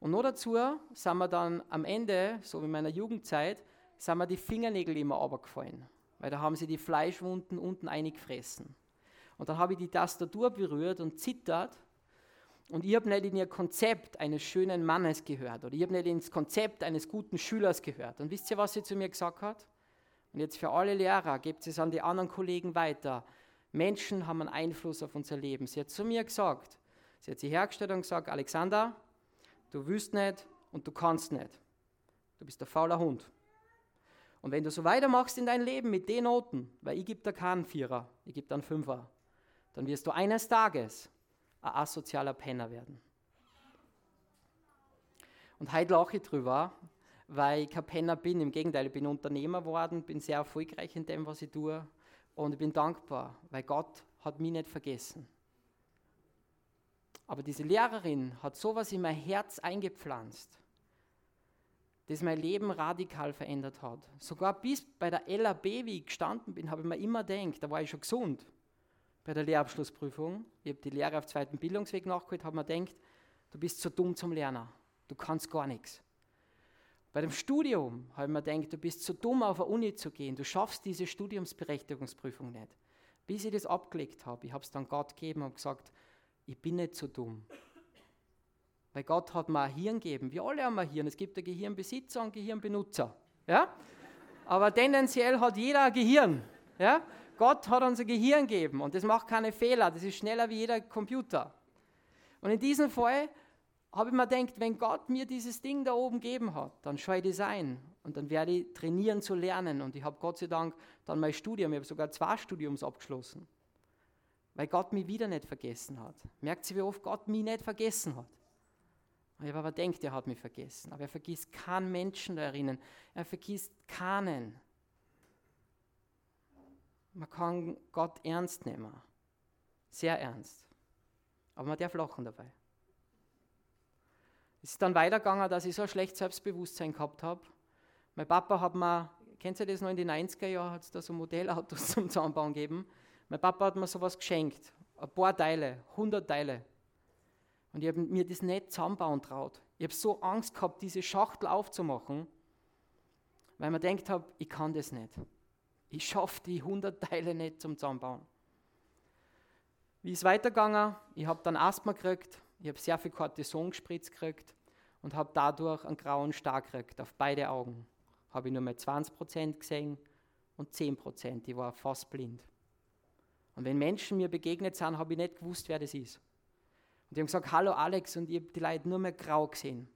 Und noch dazu sind wir dann am Ende, so wie in meiner Jugendzeit, sind mir die Fingernägel immer runtergefallen, weil da haben sie die Fleischwunden unten eingefressen. Und dann habe ich die Tastatur berührt und zittert und ich habe nicht in ihr Konzept eines schönen Mannes gehört oder ich habe nicht ins Konzept eines guten Schülers gehört. Und wisst ihr, was sie zu mir gesagt hat? Und jetzt für alle Lehrer, gebt es an die anderen Kollegen weiter. Menschen haben einen Einfluss auf unser Leben. Sie hat zu mir gesagt, sie hat sich hergestellt und gesagt, Alexander, du willst nicht und du kannst nicht. Du bist ein fauler Hund. Und wenn du so weitermachst in dein Leben mit den Noten, weil ich gebe da keinen Vierer, ich gebe da einen Fünfer, dann wirst du eines Tages ein asozialer Penner werden. Und heute lache ich drüber, weil ich kein Penner bin. Im Gegenteil, ich bin Unternehmer geworden, bin sehr erfolgreich in dem, was ich tue. Und ich bin dankbar, weil Gott hat mich nicht vergessen. Aber diese Lehrerin hat sowas in mein Herz eingepflanzt, das mein Leben radikal verändert hat. Sogar bis bei der LAB, wie ich gestanden bin, habe ich mir immer gedacht, da war ich schon gesund bei der Lehrabschlussprüfung. Ich habe die Lehre auf zweiten Bildungsweg nachgeholt, habe mir gedacht, du bist zu dumm zum Lernen. Du kannst gar nichts. Bei dem Studium habe ich mir gedacht, du bist zu dumm, auf eine Uni zu gehen. Du schaffst diese Studiumsberechtigungsprüfung nicht. Bis ich das abgelegt habe, ich habe es dann Gott gegeben und gesagt, ich bin nicht so dumm. Weil Gott hat mir ein Hirn gegeben. Wir alle haben ein Hirn. Es gibt ein Gehirnbesitzer und Gehirnbenutzer. Ja? Aber tendenziell hat jeder ein Gehirn. Ja? Gott hat uns ein Gehirn gegeben und das macht keine Fehler, das ist schneller wie jeder Computer. Und in diesem Fall habe ich mir gedacht, wenn Gott mir dieses Ding da oben gegeben hat, dann schaue ich das ein und dann werde ich trainieren zu lernen. Und ich habe Gott sei Dank dann mein Studium, ich habe sogar zwei Studiums abgeschlossen, weil Gott mich wieder nicht vergessen hat. Merkt ihr, wie oft Gott mich nicht vergessen hat? Ich habe aber gedacht, er hat mich vergessen. Aber er vergisst keinen Menschen da erinnern. Er vergisst keinen. Man kann Gott ernst nehmen. Sehr ernst. Aber man darf lachen dabei. Es ist dann weitergegangen, dass ich so ein schlechtes Selbstbewusstsein gehabt habe. Mein Papa hat mir, kennt ihr das noch in den 90er Jahren, hat es da so Modellautos [laughs] zum Zusammenbauen gegeben. Mein Papa hat mir sowas geschenkt. Ein paar Teile, 100 Teile. Und ich habe mir das nicht zusammenbauen traut. Ich habe so Angst gehabt, diese Schachtel aufzumachen, weil man denkt habe, ich kann das nicht. Ich schaffe die 100 Teile nicht zum Zusammenbauen. Wie ist weitergegangen? Ich habe dann Asthma gekriegt, ich habe sehr viel Cortison gespritzt gekriegt und habe dadurch einen grauen Star gekriegt auf beide Augen. Habe ich nur mehr 20% gesehen und 10%, ich war fast blind. Und wenn Menschen mir begegnet sind, habe ich nicht gewusst, wer das ist. Und die haben gesagt, hallo Alex, und ich habe die Leute nur mehr grau gesehen.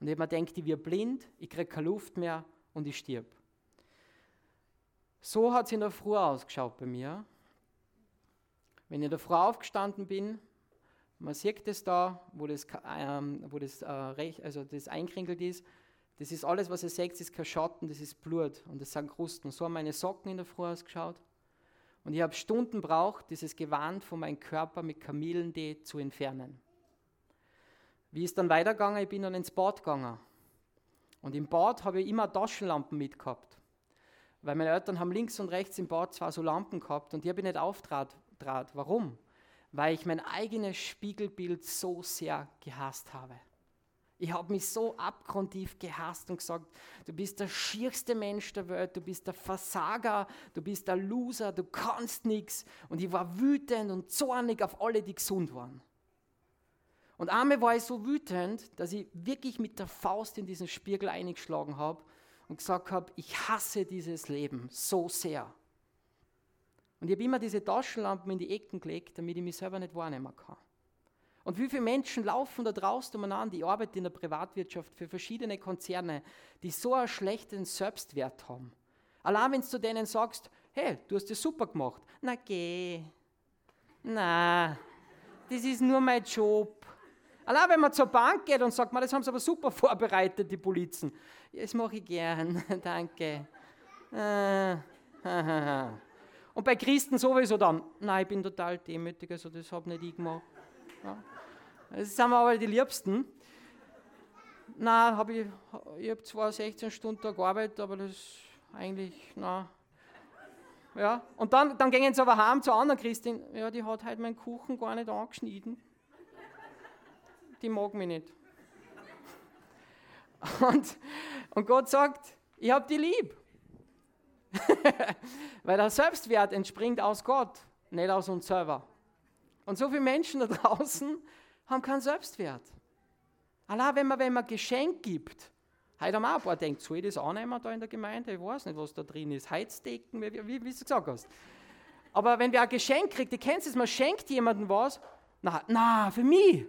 Und ich habe mir gedacht, ich werde blind, ich kriege keine Luft mehr und ich stirb. So hat es in der Früh ausgeschaut bei mir. Wenn ich in der Früh aufgestanden bin, man sieht das da, wo das, ähm, wo das, äh, recht, also das einkrinkelt ist, das ist alles, was ihr seht, ist kein Schatten, das ist Blut und das sind Krusten. So haben meine Socken in der Früh ausgeschaut. Und ich habe Stunden braucht, dieses Gewand von meinem Körper mit Kamillentee zu entfernen. Wie ist dann weitergegangen? Ich bin dann ins Bad gegangen. Und im Bad habe ich immer Taschenlampen mitgehabt. Weil meine Eltern haben links und rechts im Bad zwar so Lampen gehabt und die habe ich nicht auftrat. Warum? Weil ich mein eigenes Spiegelbild so sehr gehasst habe. Ich habe mich so abgrundtief gehasst und gesagt, du bist der schierste Mensch der Welt, du bist der Versager, du bist der Loser, du kannst nichts. Und ich war wütend und zornig auf alle, die gesund waren. Und einmal war ich so wütend, dass ich wirklich mit der Faust in diesen Spiegel eingeschlagen habe und gesagt habe, ich hasse dieses Leben so sehr. Und ich habe immer diese Taschenlampen in die Ecken gelegt, damit ich mich selber nicht wahrnehmen kann. Und wie viele Menschen laufen da draußen umeinander, die arbeiten in der Privatwirtschaft für verschiedene Konzerne, die so einen schlechten Selbstwert haben. Allein wenn du denen sagst, hey, du hast das super gemacht. Na geh. Na, das ist nur mein Job. Allein wenn man zur Bank geht und sagt, das haben sie aber super vorbereitet, die Polizen. Das mache ich gern, [laughs] danke. Äh, [laughs] und bei Christen sowieso dann, nein, ich bin total demütig, also das habe nicht ich gemacht. Ja. Das sind wir aber die Liebsten. Nein, hab ich, ich habe zwar 16 Stunden gearbeitet, aber das eigentlich, na. Ja, und dann, dann gehen sie aber heim zur anderen Christin. Ja, die hat halt meinen Kuchen gar nicht angeschnitten. Die mag mich nicht. [laughs] Und, und Gott sagt, ich habe die lieb. [laughs] Weil der Selbstwert entspringt aus Gott, nicht aus uns selber. Und so viele Menschen da [laughs] draußen haben keinen Selbstwert. Allein wenn man, wenn man Geschenk gibt, heute haben auch ein paar denkt, soll ich das annehmen da in der Gemeinde? Ich weiß nicht, was da drin ist. Heizdecken, wie, wie, wie du gesagt hast. Aber wenn wir ein Geschenk kriegt, du kennst es, man schenkt jemandem was, na, na, für mich.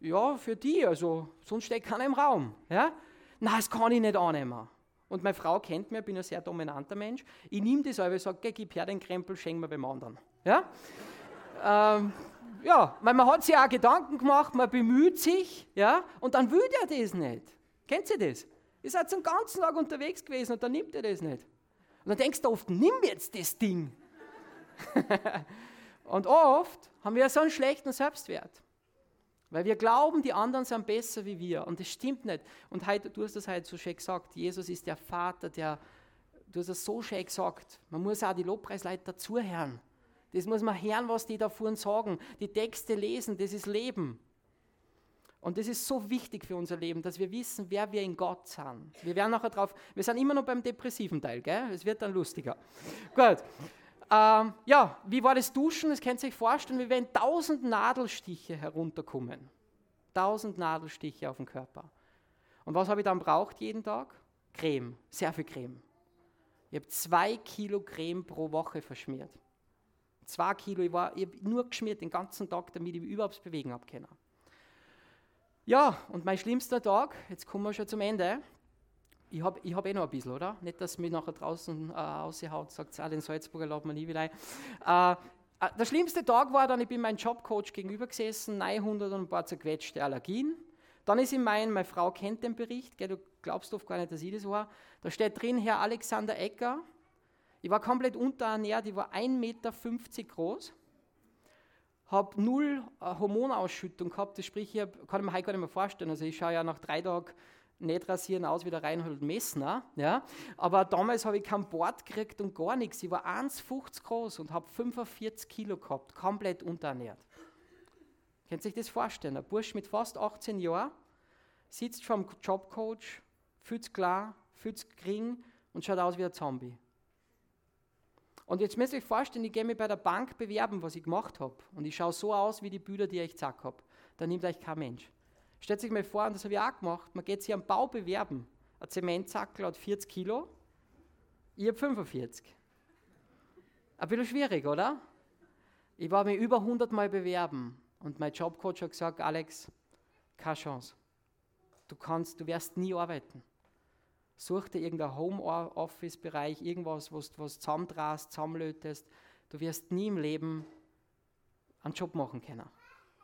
Ja, für die, also sonst steht keiner im Raum. Ja? Na, das kann ich nicht annehmen. Und meine Frau kennt mich, ich bin ein sehr dominanter Mensch. Ich nehme das aber, ich sage, gib her den Krempel, schenk mir beim anderen. Ja? ähm, ja, weil man hat sich auch Gedanken gemacht, man bemüht sich, ja, und dann will der das nicht. Kennt ihr das? Ihr seid den ganzen Tag unterwegs gewesen und dann nimmt er das nicht. Und dann denkst du oft, nimm jetzt das Ding. [laughs] und oft haben wir so einen schlechten Selbstwert. Weil wir glauben, die anderen sind besser wie wir. Und das stimmt nicht. Und heute, du hast das heute so schön gesagt, Jesus ist der Vater, der, du hast es so schön gesagt, man muss auch die Lobpreisleiter zuhören. Das muss man hören, was die da vorne sagen. Die Texte lesen, das ist Leben. Und das ist so wichtig für unser Leben, dass wir wissen, wer wir in Gott sind. Wir werden nachher drauf, wir sind immer noch beim depressiven Teil, gell? Es wird dann lustiger. Gut. Ähm, ja, wie war das Duschen? Das könnt ihr euch vorstellen, wie wenn tausend Nadelstiche herunterkommen. Tausend Nadelstiche auf dem Körper. Und was habe ich dann braucht jeden Tag? Creme, sehr viel Creme. Ich habe zwei Kilo Creme pro Woche verschmiert. Zwei Kilo, ich, war, ich habe nur geschmiert den ganzen Tag, damit ich mich überhaupt bewegen habe. Ja, und mein schlimmster Tag, jetzt kommen wir schon zum Ende. Ich habe ich hab eh noch ein bisschen, oder? Nicht, dass mich nachher draußen äh, raushaut, sagt, ah, den Salzburger laden wir nie wieder ein. Äh, äh, der schlimmste Tag war dann, ich bin meinem Jobcoach gegenüber gesessen, 900 und ein paar zerquetschte Allergien. Dann ist in mein, meine Frau kennt den Bericht, gell, du glaubst oft gar nicht, dass ich das war. Da steht drin, Herr Alexander Ecker, ich war komplett unterernährt, ich war 1,50 Meter groß, habe null äh, Hormonausschüttung gehabt, das sprich, ich hab, kann ich mir heute gar nicht mehr vorstellen. Also ich schaue ja nach drei Tagen nicht rasieren aus wie der Reinhold Messner, ja? aber damals habe ich kein Bord gekriegt und gar nichts. Ich war 1,50 groß und habe 45 Kilo gehabt, komplett unterernährt. Könnt ihr sich das vorstellen? Ein Bursch mit fast 18 Jahren sitzt vom Jobcoach, fühlt klar, fühlt gering und schaut aus wie ein Zombie. Und jetzt müsst ihr euch vorstellen, ich gehe mich bei der Bank bewerben, was ich gemacht habe. Und ich schaue so aus wie die Bilder, die ich gesagt habe. Da nimmt euch kein Mensch. Stellt sich mal vor, und das habe ich auch gemacht, man geht sich am Bau bewerben. Ein Zementzackel hat 40 Kilo, ich habe 45. Ein bisschen schwierig, oder? Ich war mir über 100 Mal bewerben und mein Jobcoach hat gesagt, Alex, keine Chance. Du kannst, du wirst nie arbeiten. Such dir irgendein Homeoffice-Bereich, irgendwas, was du zusammendrast, zusammenlötest. Du wirst nie im Leben einen Job machen können.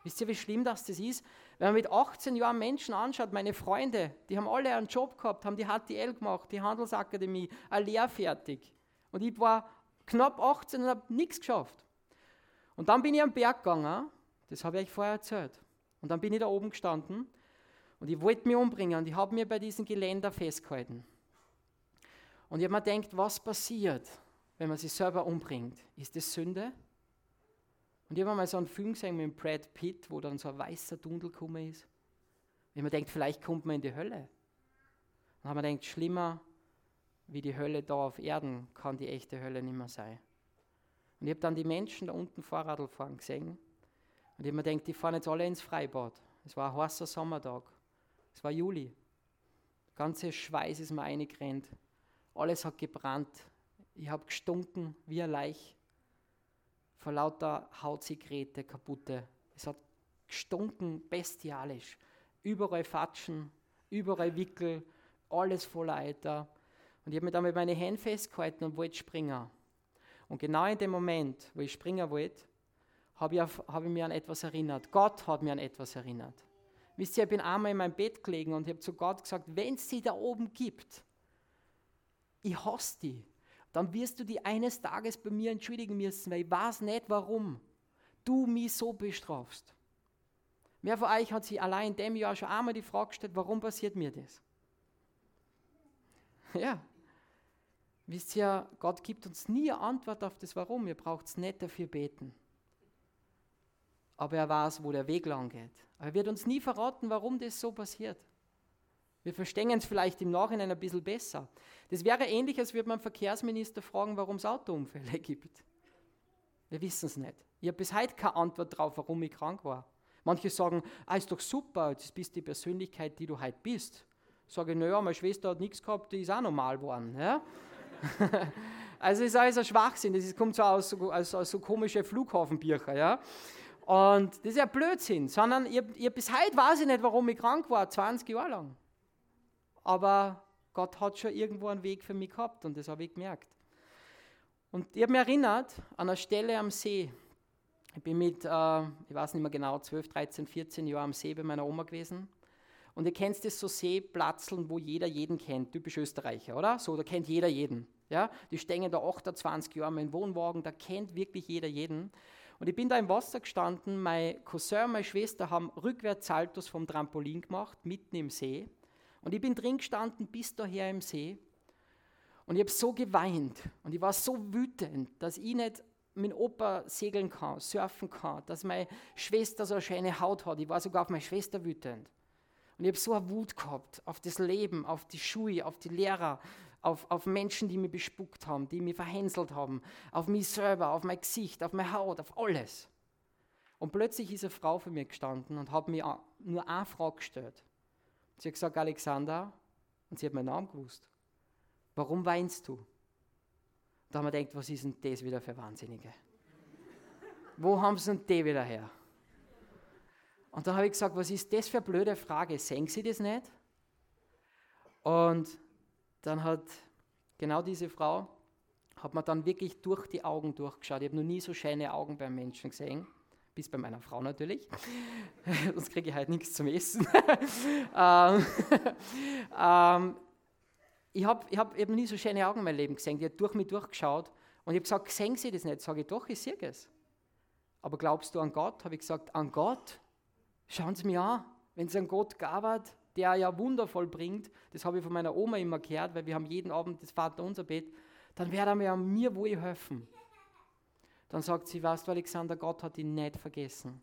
Wisst ihr, wie schlimm das, das ist? Wenn man mit 18 Jahren Menschen anschaut, meine Freunde, die haben alle einen Job gehabt, haben die HTL gemacht, die Handelsakademie, eine Lehr fertig. Und ich war knapp 18 und habe nichts geschafft. Und dann bin ich am Berg gegangen, das habe ich euch vorher erzählt. Und dann bin ich da oben gestanden und ich wollte mich umbringen und ich habe mir bei diesem Geländer festgehalten. Und ich habe mir gedacht, was passiert, wenn man sich selber umbringt? Ist das Sünde? Und ich habe mal so einen Film gesehen mit Brad Pitt, wo dann so ein weißer Tunnel gekommen ist. Wenn man denkt, vielleicht kommt man in die Hölle. Dann habe man gedacht, schlimmer wie die Hölle da auf Erden kann die echte Hölle nicht mehr sein. Und ich habe dann die Menschen da unten Fahrradl fahren gesehen. Und ich habe mir gedacht, die fahren jetzt alle ins Freibad. Es war ein heißer Sommertag. Es war Juli. Der ganze Schweiß ist mir eingerennt. Alles hat gebrannt Ich habe gestunken wie ein Leich vor lauter Hautsekrete, kaputte. Es hat gestunken bestialisch. Überall Fatschen, überall Wickel, alles voller Eiter. Und ich habe mir dann mit meinen Händen festgehalten und wollte springen. Und genau in dem Moment, wo ich springen wollte, habe ich, hab ich mich an etwas erinnert. Gott hat mir an etwas erinnert. Wisst ihr, ich bin einmal in meinem Bett gelegen und habe zu Gott gesagt, wenn es sie da oben gibt, ich hasse die, dann wirst du die eines Tages bei mir entschuldigen müssen, weil ich weiß nicht, warum du mich so bestrafst. Wer von euch hat sich allein in dem Jahr schon einmal die Frage gestellt, warum passiert mir das? [laughs] Ja. Wisst ihr, Gott gibt uns nie eine Antwort auf das Warum. Ihr braucht es nicht dafür beten. Aber er weiß, wo der Weg lang geht. Aber er wird uns nie verraten, warum das so passiert. Wir verstehen es vielleicht im Nachhinein ein bisschen besser. Das wäre ähnlich, als würde man Verkehrsminister fragen, warum es Autounfälle [laughs] gibt. Wir wissen es nicht. Ich habe bis heute keine Antwort darauf, warum ich krank war. Manche sagen, ah, ist doch super, das bist die Persönlichkeit, die du heute bist. Sage ich, naja, meine Schwester hat nichts gehabt, die ist auch normal geworden. Ja? [laughs] also ist alles ein Schwachsinn, das kommt so aus, aus, aus so komische Flughafenbücher. Ja? Und das ist ja Blödsinn, sondern ich, ich, bis heute weiß ich nicht, warum ich krank war, 20 Jahre lang. Aber Gott hat schon irgendwo einen Weg für mich gehabt und das habe ich gemerkt. Und ich habe mich erinnert an einer Stelle am See. Ich bin mit, äh, ich weiß nicht mehr genau, 12, 13, 14 Jahren am See bei meiner Oma gewesen. Und ihr kennt das so Seeplatzeln, wo jeder jeden kennt, typisch Österreicher, oder? So, da kennt jeder jeden. Ja? Die stehen da 28 Jahre mein Wohnwagen, da kennt wirklich jeder jeden. Und ich bin da im Wasser gestanden, mein Cousin und meine Schwester haben rückwärts Saltos vom Trampolin gemacht, mitten im See. Und ich bin drin gestanden bis daher im See. Und ich habe so geweint und ich war so wütend, dass ich nicht mit Opa segeln kann, surfen kann, dass meine Schwester so eine schöne Haut hat. Ich war sogar auf meine Schwester wütend. Und ich habe so eine Wut gehabt auf das Leben, auf die Schule, auf die Lehrer, auf, auf Menschen, die mich bespuckt haben, die mich verhänselt haben, auf mich selber, auf mein Gesicht, auf meine Haut, auf alles. Und plötzlich ist eine Frau vor mir gestanden und hat mir nur eine Frage gestellt. Sie hat gesagt, Alexander, und sie hat meinen Namen gewusst. Warum weinst du? Da haben wir gedacht, was ist denn das wieder für Wahnsinnige? Wo haben sie denn die wieder her? Und dann habe ich gesagt, was ist das für eine blöde Frage? Sehen Sie das nicht? Und dann hat genau diese Frau, hat man dann wirklich durch die Augen durchgeschaut. Ich habe noch nie so schöne Augen beim Menschen gesehen bis bei meiner Frau natürlich. [laughs] Sonst kriege ich halt nichts zum Essen. [laughs] ähm, [laughs] ähm, ich habe ich hab, ich hab nie so schöne Augen in meinem Leben gesehen. Die hat durch mich durchgeschaut und ich habe gesagt, sehen Sie das nicht? Sage ich, doch, ich sehe es. Aber glaubst du an Gott? Habe ich gesagt, an Gott? Schauen Sie mich an. Wenn es einen Gott gab, der ja wundervoll bringt, das habe ich von meiner Oma immer gehört, weil wir haben jeden Abend das Vater unser Bett, dann wird er mir, mir wohl helfen. Dann sagt sie, weißt du, Alexander, Gott hat ihn nicht vergessen.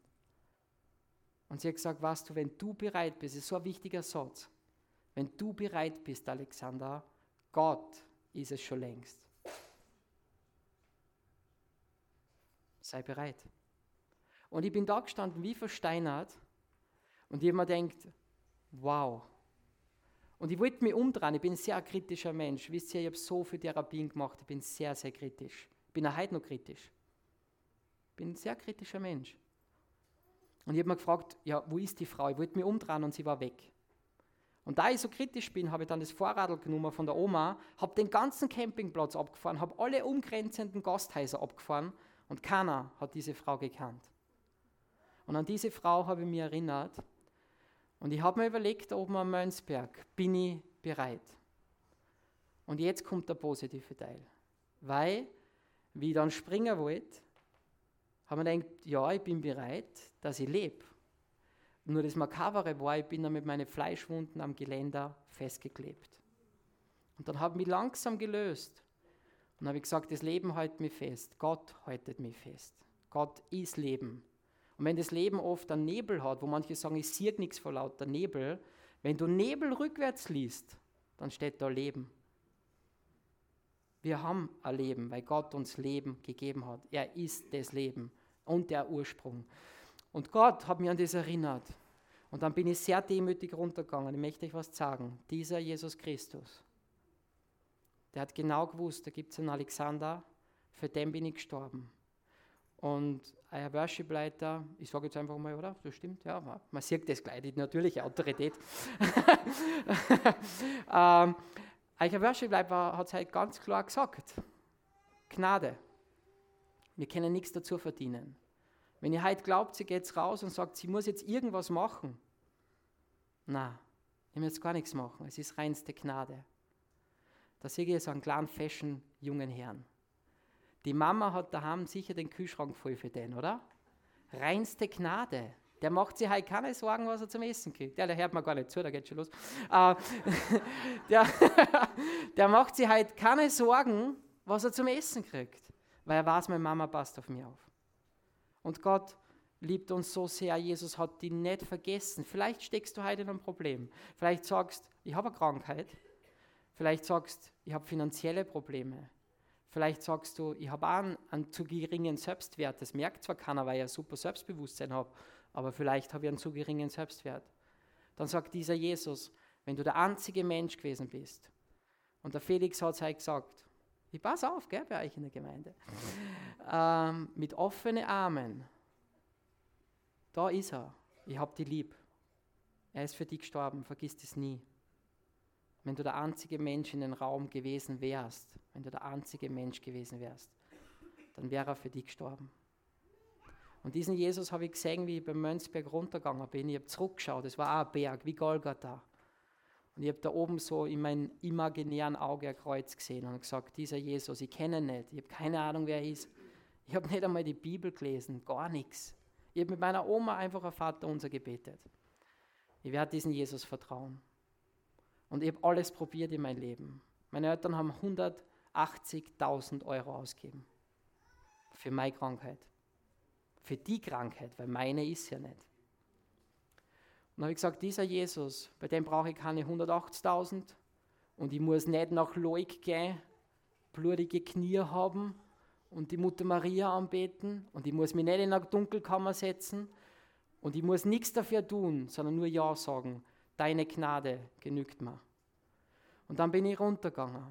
Und sie hat gesagt, weißt du, wenn du bereit bist, ist so ein wichtiger Satz, wenn du bereit bist, Alexander, Gott ist es schon längst. Sei bereit. Und ich bin da gestanden wie versteinert und mir gedacht, wow. Und ich wollte mich umdrehen, ich bin ein sehr kritischer Mensch. Wisst ihr, ich habe so viele Therapien gemacht, ich bin sehr, sehr kritisch. Ich bin auch heute noch kritisch bin ein sehr kritischer Mensch. Und ich habe mir gefragt, ja, wo ist die Frau? Ich wollte mich umdrehen und sie war weg. Und da ich so kritisch bin, habe ich dann das Vorradl genommen von der Oma, habe den ganzen Campingplatz abgefahren, habe alle umgrenzenden Gasthäuser abgefahren und keiner hat diese Frau gekannt. Und an diese Frau habe ich mich erinnert und ich habe mir überlegt, oben am Mönsberg, bin ich bereit? Und jetzt kommt der positive Teil. Weil, wie ich dann springen wollte, haben wir gedacht, ja, ich bin bereit, dass ich lebe. Nur das Makabere war, ich bin dann mit meinen Fleischwunden am Geländer festgeklebt. Und dann habe ich mich langsam gelöst. Und habe ich gesagt, das Leben hält mich fest. Gott haltet mich fest. Gott ist Leben. Und wenn das Leben oft einen Nebel hat, wo manche sagen, ich sehe nichts vor lauter Nebel, wenn du Nebel rückwärts liest, dann steht da Leben. Wir haben ein Leben, weil Gott uns Leben gegeben hat. Er ist das Leben und der Ursprung. Und Gott hat mich an das erinnert. Und dann bin ich sehr demütig runtergegangen. Ich möchte euch was sagen. Dieser Jesus Christus, der hat genau gewusst, da gibt es einen Alexander, für den bin ich gestorben. Und ein Worship-Leiter, ich sage jetzt einfach mal, oder? Das stimmt, ja, man sieht das gleich, die natürliche Autorität. [laughs] ähm, ein Worship-Leiter hat es halt ganz klar gesagt: Gnade. Wir können nichts dazu verdienen. Wenn ihr heute glaubt, sie geht raus und sagt, sie muss jetzt irgendwas machen. Na, ihr müsst gar nichts machen. Es ist reinste Gnade. Da sehe ich so einen kleinen fashion jungen Herrn. Die Mama hat daheim sicher den Kühlschrank voll für den, oder? Reinste Gnade. Der macht sich halt keine Sorgen, was er zum Essen kriegt. Ja, der hört mir gar nicht zu, da geht schon los. Äh, [laughs] der, [laughs] der macht sich halt keine Sorgen, was er zum Essen kriegt, weil er weiß, meine Mama passt auf mich auf. Und Gott liebt uns so sehr, Jesus hat die nicht vergessen. Vielleicht steckst du heute in einem Problem. Vielleicht sagst, ich habe eine Krankheit. Vielleicht sagst, ich habe finanzielle Probleme. Vielleicht sagst du, ich habe auch einen, einen, zu geringen Selbstwert. Das merkt zwar keiner, weil ich ein super Selbstbewusstsein habe, aber vielleicht habe ich einen zu geringen Selbstwert. Dann sagt dieser Jesus, wenn du der einzige Mensch gewesen bist, und der Felix hat es halt gesagt, ich passe auf, gell, bei euch in der Gemeinde, [laughs] ähm, mit offenen Armen, da ist er, ich habe dich lieb. Er ist für dich gestorben, vergiss das nie. Wenn du der einzige Mensch in den Raum gewesen wärst, wenn du der einzige Mensch gewesen wärst, dann wäre er für dich gestorben. Und diesen Jesus habe ich gesehen, wie ich beim Mönchsberg runtergegangen bin. Ich habe zurückgeschaut, es war auch ein Berg, wie Golgatha. Und ich habe da oben so in meinem imaginären Auge ein Kreuz gesehen und gesagt, dieser Jesus, ich kenne ihn nicht, ich habe keine Ahnung, wer er ist. Ich habe nicht einmal die Bibel gelesen, gar nichts. Ich habe mit meiner Oma einfach ein Vater unser gebetet. Ich werde diesen Jesus vertrauen. Und ich habe alles probiert in meinem Leben. Meine Eltern haben 180.000 Euro ausgegeben für meine Krankheit. Für die Krankheit, weil meine ist ja nicht. Und habe ich gesagt, dieser Jesus, bei dem brauche ich keine 180.000 und ich muss nicht nach Loik gehen, blutige Knie haben und die Mutter Maria anbeten und ich muss mich nicht in eine Dunkelkammer setzen und ich muss nichts dafür tun, sondern nur Ja sagen deine Gnade genügt mir. Und dann bin ich runtergegangen.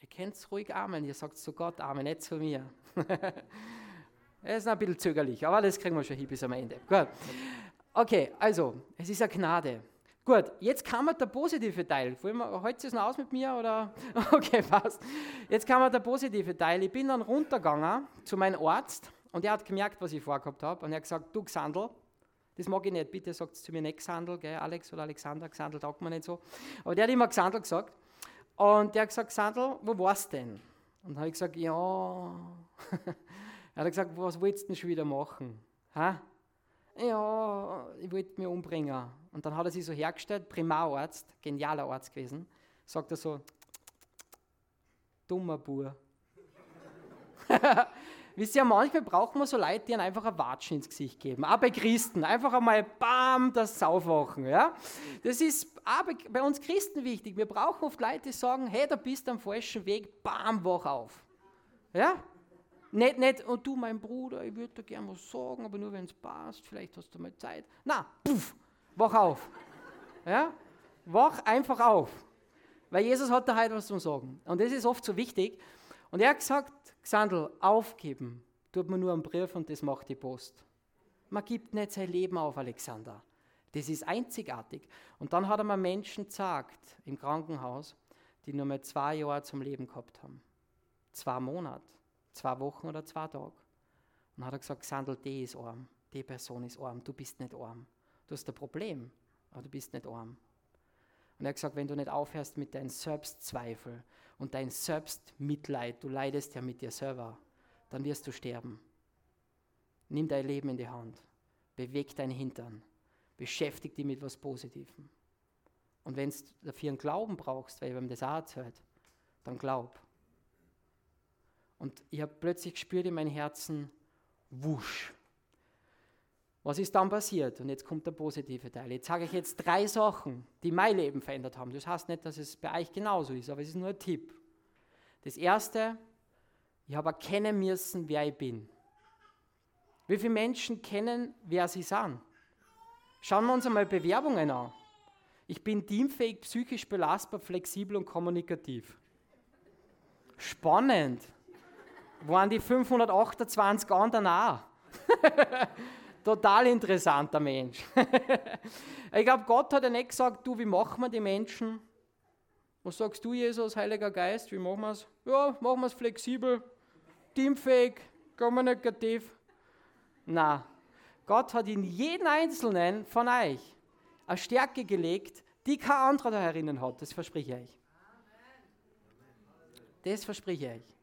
Ihr könnt es ruhig Amen, ihr sagt zu Gott Amen, nicht zu mir. [laughs] Er ist ein bisschen zögerlich, aber das kriegen wir schon hin bis am Ende. Gut. Okay, also, es ist eine Gnade. Gut, jetzt kam der positive Teil. Heute es noch aus mit mir? Oder? [laughs] Okay, passt. Jetzt kam der positive Teil. Ich bin dann runtergegangen zu meinem Arzt und er hat gemerkt, was ich vorgehabt habe. Und er hat gesagt, du Xandl, das mag ich nicht, bitte sagt es zu mir nicht Xandl, gell? Alex oder Alexander, Xandl taugt man nicht so. Aber der hat immer Xandl gesagt. Und der hat gesagt, Xandl, wo warst du denn? Und dann habe ich gesagt, ja. [laughs] er hat gesagt, was willst du denn schon wieder machen? Ha? Ja, ich wollte mich umbringen. Und dann hat er sich so hergestellt, Primararzt, genialer Arzt gewesen, sagt er so, dummer Bur. [laughs] [laughs] Wisst ihr, manchmal braucht man so Leute, die einem einfach ein Watschen ins Gesicht geben. Auch bei Christen. Einfach einmal bam, das Saufwachen. Ja? Das ist auch bei uns Christen wichtig. Wir brauchen oft Leute, die sagen, hey, da bist du am falschen Weg, bam, wach auf. Ja? Nicht, nicht, und du, mein Bruder, ich würde dir gerne was sagen, aber nur wenn es passt, vielleicht hast du mal Zeit. Na, puff, wach auf. Ja? Wach einfach auf. Weil Jesus hat da heute was zu sagen. Und das ist oft so wichtig. Und er hat gesagt, Xandl, aufgeben tut man nur einen Brief und das macht die Post. Man gibt nicht sein Leben auf, Alexander. Das ist einzigartig. Und dann hat er mir Menschen gesagt im Krankenhaus, die nur mal zwei Jahre zum Leben gehabt haben. Zwei Monate, zwei Wochen oder zwei Tage. Und hat er gesagt, Xandl, die ist arm, die Person ist arm, du bist nicht arm. Du hast ein Problem, aber du bist nicht arm. Und er hat gesagt, wenn du nicht aufhörst mit deinen Selbstzweifel und dein Selbstmitleid, du leidest ja mit dir selber, dann wirst du sterben. Nimm dein Leben in die Hand, beweg deinen Hintern, beschäftige dich mit etwas Positivem. Und wenn du dafür einen Glauben brauchst, weil ihm das auch erzählt, dann glaub. Und ich habe plötzlich gespürt in meinem Herzen, wusch, was ist dann passiert? Und jetzt kommt der positive Teil. Jetzt sage ich jetzt drei Sachen, die mein Leben verändert haben. Das heißt nicht, dass es bei euch genauso ist, aber es ist nur ein Tipp. Das erste, ich habe erkennen müssen, wer ich bin. Wie viele Menschen kennen, wer sie sind? Schauen wir uns einmal Bewerbungen an. Ich bin teamfähig, psychisch belastbar, flexibel und kommunikativ. Spannend. Waren die 528 anderen auch? [laughs] Total interessanter Mensch. [laughs] ich glaube, Gott hat ja nicht gesagt, du, wie machen wir die Menschen? Was sagst du, Jesus, Heiliger Geist, wie machen wir es? Ja, machen wir es flexibel, teamfähig, kommunikativ. Na, Gott hat in jeden einzelnen von euch eine Stärke gelegt, die kein anderer da herinnen hat. Das verspreche ich euch. Das verspreche ich euch.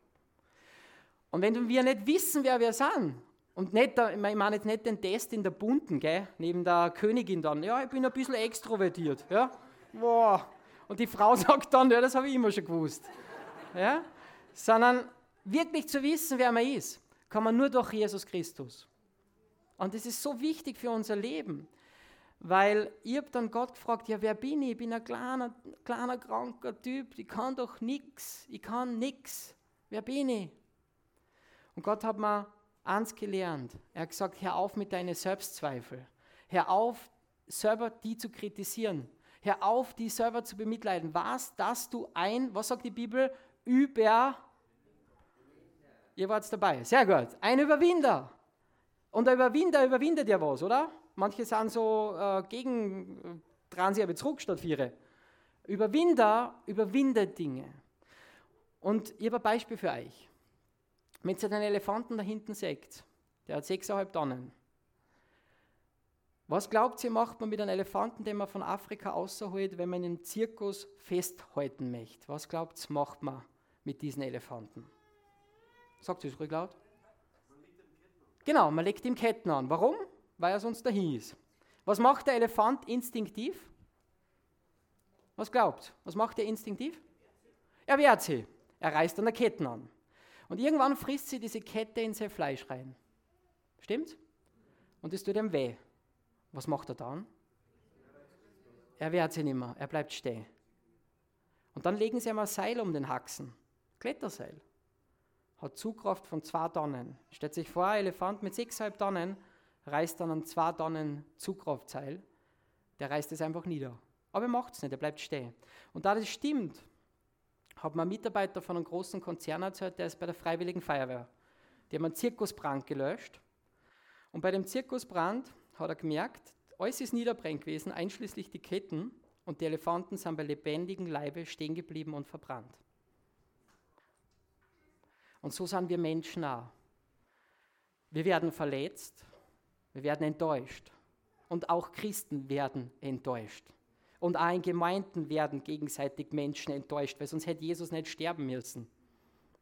Und wenn wir nicht wissen, wer wir sind, und nicht, ich meine jetzt nicht den Test in der Bunten, gell? neben der Königin dann, ja, ich bin ein bisschen extrovertiert. Ja? Wow. Und die Frau [laughs] sagt dann, ja, das habe ich immer schon gewusst. Ja? Sondern wirklich zu wissen, wer man ist, kann man nur durch Jesus Christus. Und das ist so wichtig für unser Leben, weil ich habe dann Gott gefragt, ja, wer bin ich? Ich bin ein kleiner, kleiner, kranker Typ, ich kann doch nichts, ich kann nichts. Wer bin ich? Und Gott hat mir eins gelernt. Er hat gesagt, hör auf mit deinen Selbstzweifel. Hör auf, selber die zu kritisieren. Hör auf, die selber zu bemitleiden. Was, dass du ein, was sagt die Bibel, über, ihr wart dabei, sehr gut, ein Überwinder. Und der Überwinder überwindet ja was, oder? Manche sind so äh, gegen, äh, dran sie aber zurück statt viere. Überwinder überwindet Dinge. Und ich habe ein Beispiel für euch. Wenn ihr den Elefanten da hinten seht, der hat 6,5 Tonnen. Was glaubt ihr, macht man mit einem Elefanten, den man von Afrika außerholt, wenn man ihn im Zirkus festhalten möchte? Was glaubt ihr, macht man mit diesen Elefanten? Sagt es ruhig laut. Genau, man legt ihm Ketten an. Warum? Weil er sonst dahin ist. Was macht der Elefant instinktiv? Was glaubt? Was macht er instinktiv? Er wehrt sie. Er reißt an der Ketten an. Und irgendwann frisst sie diese Kette in sein Fleisch rein. Stimmt? Und es tut ihm weh. Was macht er dann? Er wehrt sich nicht mehr, er bleibt stehen. Und dann legen sie ihm ein Seil um den Haxen. Kletterseil. Hat Zugkraft von zwei Tonnen. Stellt sich vor, ein Elefant mit sechseinhalb Tonnen reißt dann ein zwei Tonnen Zugkraftseil. Der reißt es einfach nieder. Aber er macht es nicht, er bleibt stehen. Und da das stimmt, hat mir ein Mitarbeiter von einem großen Konzern erzählt, der ist bei der Freiwilligen Feuerwehr. Die haben einen Zirkusbrand gelöscht. Und bei dem Zirkusbrand hat er gemerkt, alles ist niederbrennt gewesen, einschließlich die Ketten, und die Elefanten sind bei lebendigem Leibe stehen geblieben und verbrannt. Und so sind wir Menschen auch. Wir werden verletzt, wir werden enttäuscht. Und auch Christen werden enttäuscht. Und auch in Gemeinden werden gegenseitig Menschen enttäuscht, weil sonst hätte Jesus nicht sterben müssen,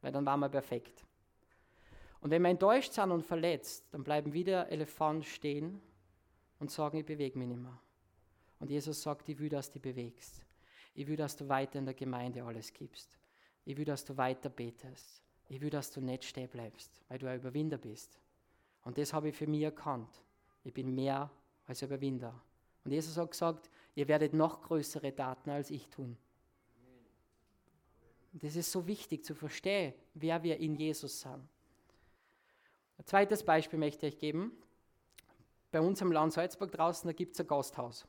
weil dann waren wir perfekt. Und wenn wir enttäuscht sind und verletzt, dann bleiben wieder Elefant stehen und sagen, ich bewege mich nicht mehr. Und Jesus sagt, ich will, dass du bewegst. Ich will, dass du weiter in der Gemeinde alles gibst. Ich will, dass du weiter betest. Ich will, dass du nicht stehen bleibst, weil du ein Überwinder bist. Und das habe ich für mich erkannt. Ich bin mehr als Überwinder. Und Jesus hat gesagt, ihr werdet noch größere Taten als ich tun. Das ist so wichtig zu verstehen, wer wir in Jesus sind. Ein zweites Beispiel möchte ich geben. Bei uns im Land Salzburg draußen, da gibt es ein Gasthaus.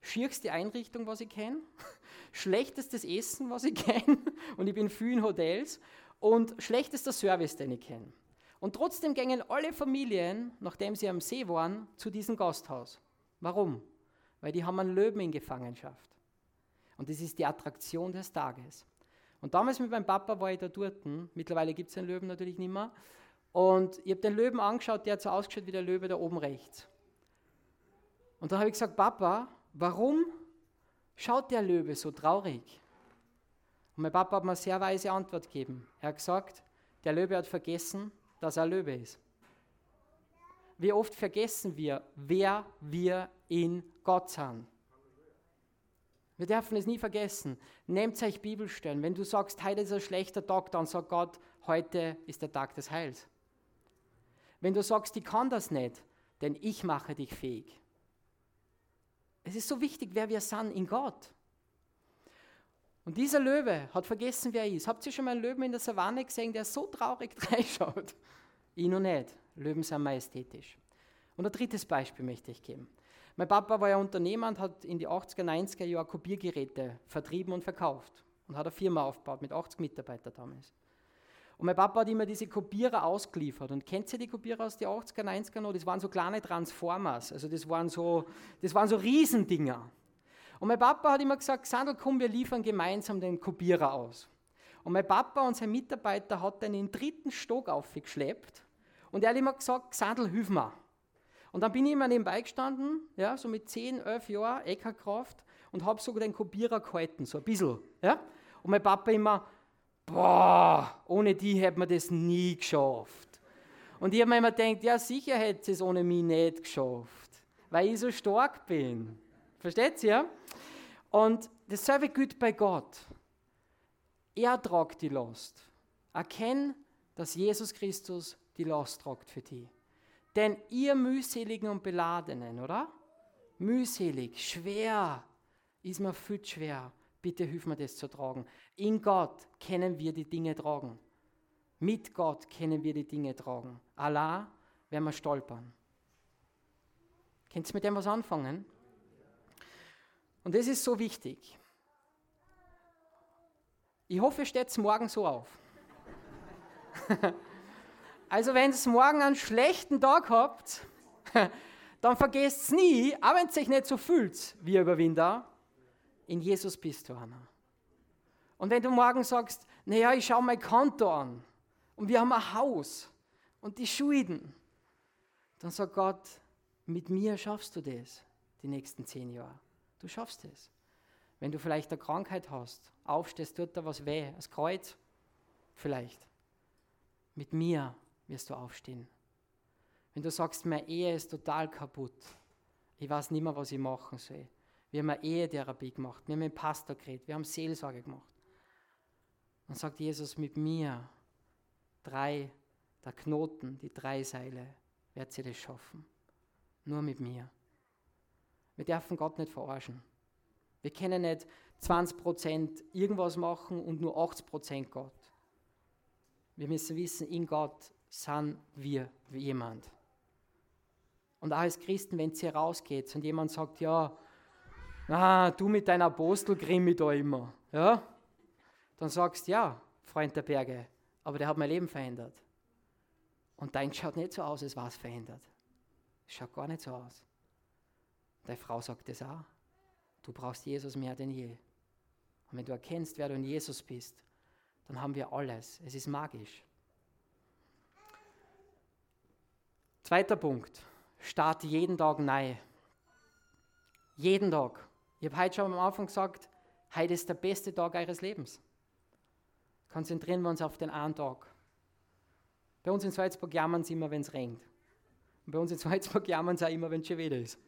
Schierste Einrichtung, was ich kenne, [laughs] schlechtestes Essen, was ich kenne, und ich bin viel in Hotels, und schlechtester Service, den ich kenne. Und trotzdem gingen alle Familien, nachdem sie am See waren, zu diesem Gasthaus. Warum? Weil die haben einen Löwen in Gefangenschaft. Und das ist die Attraktion des Tages. Und damals mit meinem Papa war ich da dort. Mittlerweile gibt es den Löwen natürlich nicht mehr. Und ich habe den Löwen angeschaut, der hat so ausgeschaut wie der Löwe da oben rechts. Und dann habe ich gesagt, Papa, warum schaut der Löwe so traurig? Und mein Papa hat mir eine sehr weise Antwort gegeben. Er hat gesagt, der Löwe hat vergessen, dass er Löwe ist. Wie oft vergessen wir, wer wir in Gott sind. Wir dürfen es nie vergessen. Nehmt euch Bibelstellen. Wenn du sagst, heute ist ein schlechter Tag, dann sagt Gott, heute ist der Tag des Heils. Wenn du sagst, ich kann das nicht, denn ich mache dich fähig. Es ist so wichtig, wer wir sind in Gott. Und dieser Löwe hat vergessen, wer er ist. Habt ihr schon mal einen Löwen in der Savanne gesehen, der so traurig [laughs] reinschaut? Ich noch nicht. Löwen sind majestätisch. Und ein drittes Beispiel möchte ich geben. Mein Papa war ja Unternehmer und hat in die 80er, 90er Jahre Kopiergeräte vertrieben und verkauft und hat eine Firma aufgebaut mit 80 Mitarbeitern damals. Und mein Papa hat immer diese Kopierer ausgeliefert. Und kennt ihr die Kopierer aus den 80er, 90er noch? Das waren so kleine Transformers. Also das waren so, das waren so Riesendinger. Und mein Papa hat immer gesagt, Sandel, komm, wir liefern gemeinsam den Kopierer aus. Und mein Papa und sein Mitarbeiter hat den in den dritten Stock aufgeschleppt. Und er hat immer gesagt, Sandel, hilf mir. Und dann bin ich immer nebenbei gestanden, ja, so mit 10, 11 Jahren, Eckerkraft, und habe sogar den Kopierer gehalten, so ein bisschen. Ja? Und mein Papa immer, boah, ohne die hätte man das nie geschafft. Und ich habe mir immer gedacht, ja, sicher hätte es ohne mich nicht geschafft, weil ich so stark bin. Versteht ihr? Und dasselbe gilt bei Gott. Er tragt die Last. Erkenn, dass Jesus Christus die Last tragt für dich. Denn ihr mühseligen und beladenen, oder? Mühselig, schwer, ist mir viel schwer. Bitte hilf mir das zu tragen. In Gott können wir die Dinge tragen. Mit Gott können wir die Dinge tragen. Allah werden wir stolpern. Könnt ihr mit dem was anfangen? Und das ist so wichtig. Ich hoffe, ihr steht morgen so auf. [laughs] also wenn ihr morgen einen schlechten Tag habt, [laughs] dann vergesst es nie, auch wenn es sich nicht so fühlt wie ein Überwinder, in Jesus bist du einer. Und wenn du morgen sagst, naja, ich schaue mein Konto an und wir haben ein Haus und die Schulden, dann sagt Gott, mit mir schaffst du das die nächsten zehn Jahre. Du schaffst es. Wenn du vielleicht eine Krankheit hast, aufstehst, tut da was weh, das Kreuz, vielleicht. Mit mir wirst du aufstehen. Wenn du sagst, meine Ehe ist total kaputt, ich weiß nicht mehr, was ich machen soll, wir haben eine Ehetherapie gemacht, wir haben einen Pastor geredet, wir haben Seelsorge gemacht. Dann sagt Jesus mit mir, drei, der Knoten, die drei Seile, wird sie das schaffen. Nur mit mir. Wir dürfen Gott nicht verarschen. Wir können nicht 20% irgendwas machen und nur 80% Gott. Wir müssen wissen, in Gott sind wir jemand. Und auch als Christen, wenn es hier rausgeht und jemand sagt, ja, ah, du mit deiner Apostelgrimi da immer, ja, dann sagst du, ja, Freund der Berge, aber der hat mein Leben verändert. Und dein schaut nicht so aus, als war es verändert. Es schaut gar nicht so aus. Deine Frau sagt es auch. Du brauchst Jesus mehr denn je. Und wenn du erkennst, wer du in Jesus bist, dann haben wir alles. Es ist magisch. Zweiter Punkt. Starte jeden Tag neu. Jeden Tag. Ich habe heute schon am Anfang gesagt, heute ist der beste Tag eures Lebens. Konzentrieren wir uns auf den einen Tag. Bei uns in Salzburg jammern sie immer, wenn es regnet. Und bei uns in [laughs] Salzburg jammern sie auch immer, wenn es schon wieder ist.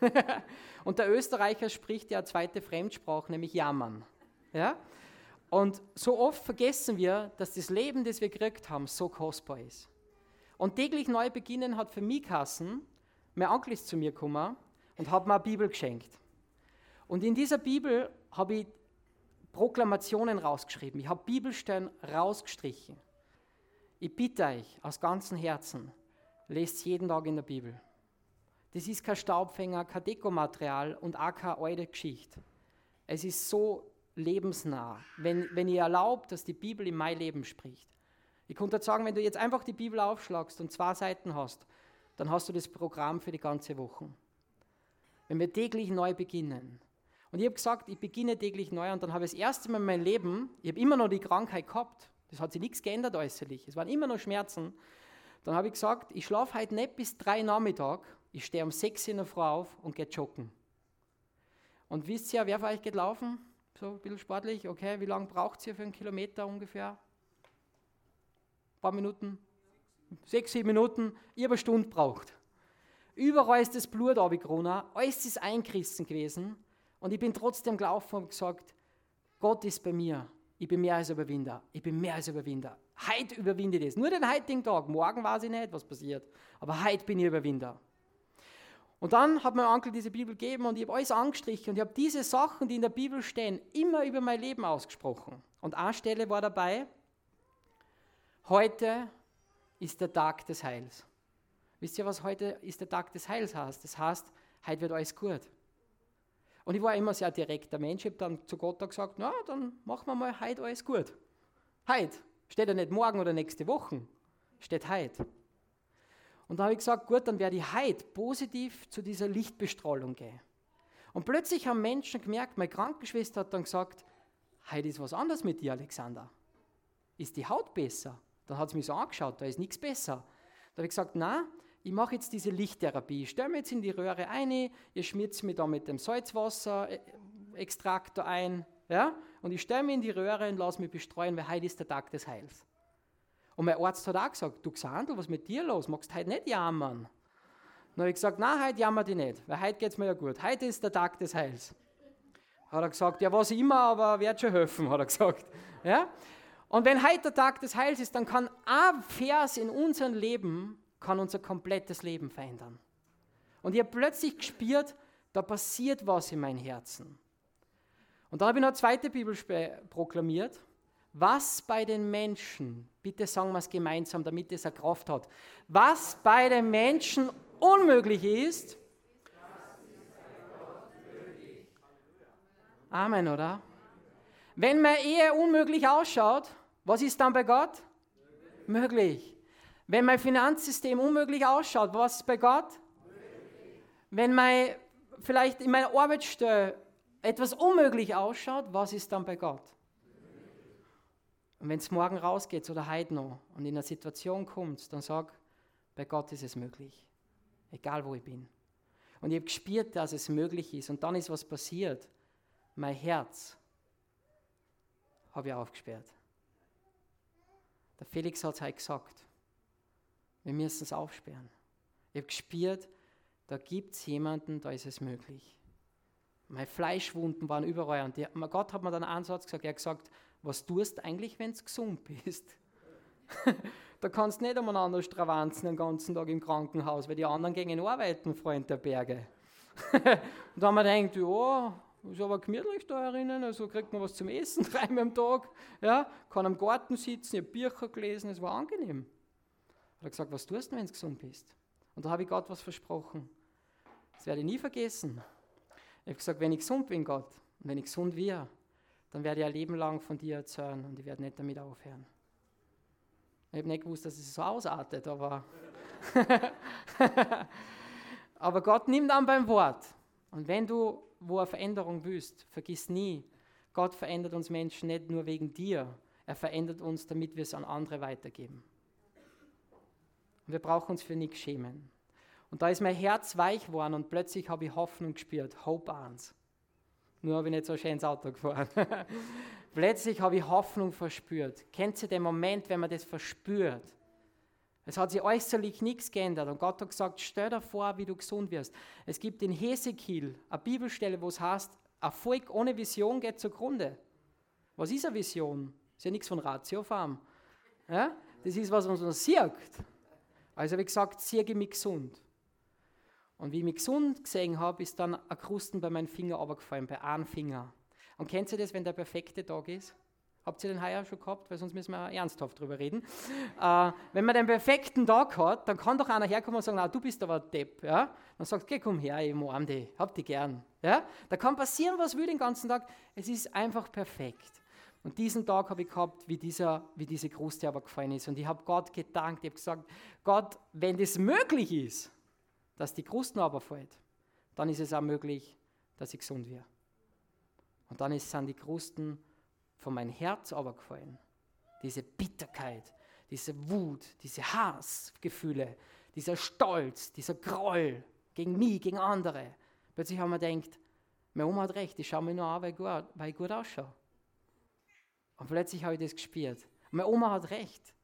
[laughs] und der Österreicher spricht ja eine zweite Fremdsprache, nämlich jammern. Ja? Und so oft vergessen wir, dass das Leben, das wir gekriegt haben, so kostbar ist. Und täglich neu beginnen hat für mich Kassen, mein Onkel ist zu mir gekommen und hat mir eine Bibel geschenkt. Und in dieser Bibel habe ich Proklamationen rausgeschrieben. Ich habe Bibelstellen rausgestrichen. Ich bitte euch aus ganzem Herzen, lest jeden Tag in der Bibel. Das ist kein Staubfänger, kein Dekomaterial und auch keine alte Geschichte. Es ist so lebensnah, wenn, wenn ihr erlaubt, dass die Bibel in mein Leben spricht. Ich könnte sagen, wenn du jetzt einfach die Bibel aufschlagst und zwei Seiten hast, dann hast du das Programm für die ganze Woche. Wenn wir täglich neu beginnen, und ich habe gesagt, ich beginne täglich neu und dann habe ich das erste Mal in meinem Leben, ich habe immer noch die Krankheit gehabt, das hat sich nichts geändert äußerlich, es waren immer noch Schmerzen. Dann habe ich gesagt, ich schlafe heute nicht bis drei Nachmittag, ich stehe um sechs in der Früh auf und gehe joggen. Und wisst ihr, wer von euch geht laufen? So ein bisschen sportlich, okay, wie lange braucht ihr für einen Kilometer ungefähr? Paar Minuten? Sechs, sieben Minuten, ich habe eine Stunde braucht. Überall ist das Blut runtergeronnen, alles ist eingerissen gewesen. Und ich bin trotzdem gelaufen und gesagt, Gott ist bei mir. Ich bin mehr als Überwinder. Ich bin mehr als Überwinder. Heute überwinde ich das. Nur den heutigen Tag. Morgen weiß ich nicht, was passiert. Aber heute bin ich Überwinder. Und dann hat mein Onkel diese Bibel gegeben und ich habe alles angestrichen und ich habe diese Sachen, die in der Bibel stehen, immer über mein Leben ausgesprochen. Und eine Stelle war dabei, heute ist der Tag des Heils. Wisst ihr, was heute ist der Tag des Heils heißt? Das heißt, heute wird alles gut. Und ich war immer sehr direkter Mensch. Ich habe dann zu Gott gesagt, na, dann machen wir mal heute alles gut. Heute Steht ja nicht morgen oder nächste Woche, steht heute. Und da habe ich gesagt, gut, dann werde ich heute positiv zu dieser Lichtbestrahlung gehen. Und plötzlich haben Menschen gemerkt, meine Krankenschwester hat dann gesagt, heute ist was anderes mit dir, Alexander. Ist die Haut besser? Dann hat sie mich so angeschaut, da ist nichts besser. Da habe ich gesagt, na, ich mache jetzt diese Lichttherapie. Ich stelle mir jetzt in die Röhre ein, ihr schmitzt mich da mit dem Salzwasser-Extraktor ein, ja, und ich stelle mich in die Röhre und lasse mich bestreuen, weil heute ist der Tag des Heils. Und mein Arzt hat auch gesagt, du Xandl, was ist mit dir los? Magst du heute nicht jammern? Dann habe ich gesagt, nein, heute jammer ich nicht, weil heute geht es mir ja gut. Heute ist der Tag des Heils. Hat er gesagt, ja, was immer, aber wird schon helfen, hat er gesagt. Ja? Und wenn heute der Tag des Heils ist, dann kann ein Vers in unserem Leben kann unser komplettes Leben verändern. Und ich habe plötzlich gespürt, da passiert was in meinem Herzen. Und da habe ich noch eine zweite Bibel proklamiert. Was bei den Menschen, bitte sagen wir es gemeinsam, damit es eine Kraft hat, was bei den Menschen unmöglich ist, Amen, oder? Wenn meine Ehe unmöglich ausschaut, was ist dann bei Gott? Möglich. Wenn mein Finanzsystem unmöglich ausschaut, was ist bei Gott? Möglich. Wenn mein, vielleicht in meiner Arbeitsstelle etwas unmöglich ausschaut, was ist dann bei Gott? Und wenn es morgen rausgeht oder heute noch und in eine Situation kommt, dann sag, bei Gott ist es möglich. Egal wo ich bin. Und ich habe gespürt, dass es möglich ist. Und dann ist was passiert. Mein Herz habe ich aufgesperrt. Der Felix hat es heute gesagt. Wir müssen es aufsperren. Ich habe gespürt, da gibt es jemanden, da ist es möglich. Meine Fleischwunden waren überall. Und die, Gott hat mir dann einen Satz gesagt. Er hat gesagt, was tust du eigentlich, wenn du gesund bist? [laughs] da kannst du nicht umeinander stravanzen den ganzen Tag im Krankenhaus, weil die anderen gehen arbeiten, Freund der Berge. und [laughs] da haben wir gedacht, ja, ist aber gemütlich da herinnen, also kriegt man was zum Essen [laughs] dreimal am Tag, ja, kann am Garten sitzen, ich habe Bücher gelesen, es war angenehm. Er hat gesagt, was tust du, wenn du gesund bist? Und da habe ich Gott was versprochen. Das werde ich nie vergessen. Ich habe gesagt, wenn ich gesund bin, Gott, und wenn ich gesund wäre, dann werde ich ein Leben lang von dir erzählen und ich werde nicht damit aufhören. Ich habe nicht gewusst, dass es so ausartet, aber, [laughs] aber Gott nimmt an beim Wort. Und wenn du wo eine Veränderung willst, vergiss nie, Gott verändert uns Menschen nicht nur wegen dir, er verändert uns, damit wir es an andere weitergeben. Und wir brauchen uns für nichts schämen. Und da ist mein Herz weich geworden und plötzlich habe ich Hoffnung gespürt, Hope Arns. Nur habe ich nicht so schön ins Auto gefahren. [laughs] plötzlich habe ich Hoffnung verspürt. Kennt ihr den Moment, wenn man das verspürt? Es hat sich äußerlich nichts geändert und Gott hat gesagt, stell dir vor, wie du gesund wirst. Es gibt in Hesekiel eine Bibelstelle, wo es heißt, Erfolg ohne Vision geht zugrunde. Was ist eine Vision? ist ja nichts von Ratiofarm. Ja? Das ist, was man sieht. Also ich gesagt, siege mich gesund. Und wie ich mich gesund gesehen habe, ist dann ein Krusten bei meinem Finger runtergefallen, bei einem Finger. Und kennt ihr das, wenn der perfekte Tag ist? Habt ihr den heuer schon gehabt? Weil sonst müssen wir ernsthaft drüber reden. Äh, wenn man den perfekten Tag hat, dann kann doch einer herkommen und sagen, na, du bist aber Depp. Ja? Dann sagt, geh, komm her, ich umarm dich, hab dich gern. Ja? Da kann passieren, was will den ganzen Tag. Es ist einfach perfekt. Und diesen Tag habe ich gehabt, wie, dieser, wie diese Kruste aber gefallen ist. Und ich habe Gott gedankt. Ich habe gesagt, Gott, wenn das möglich ist, dass die Krusten aber fällt, dann ist es auch möglich, dass ich gesund werde. Und dann sind die Krusten von meinem Herz aber gefallen. Diese Bitterkeit, diese Wut, diese Hassgefühle, dieser Stolz, dieser Groll gegen mich, gegen andere. Plötzlich haben wir gedacht, meine Oma hat recht, ich schaue mir nur an, weil ich gut, weil ich gut ausschaue. Und plötzlich habe ich das gespürt. meine Oma hat recht.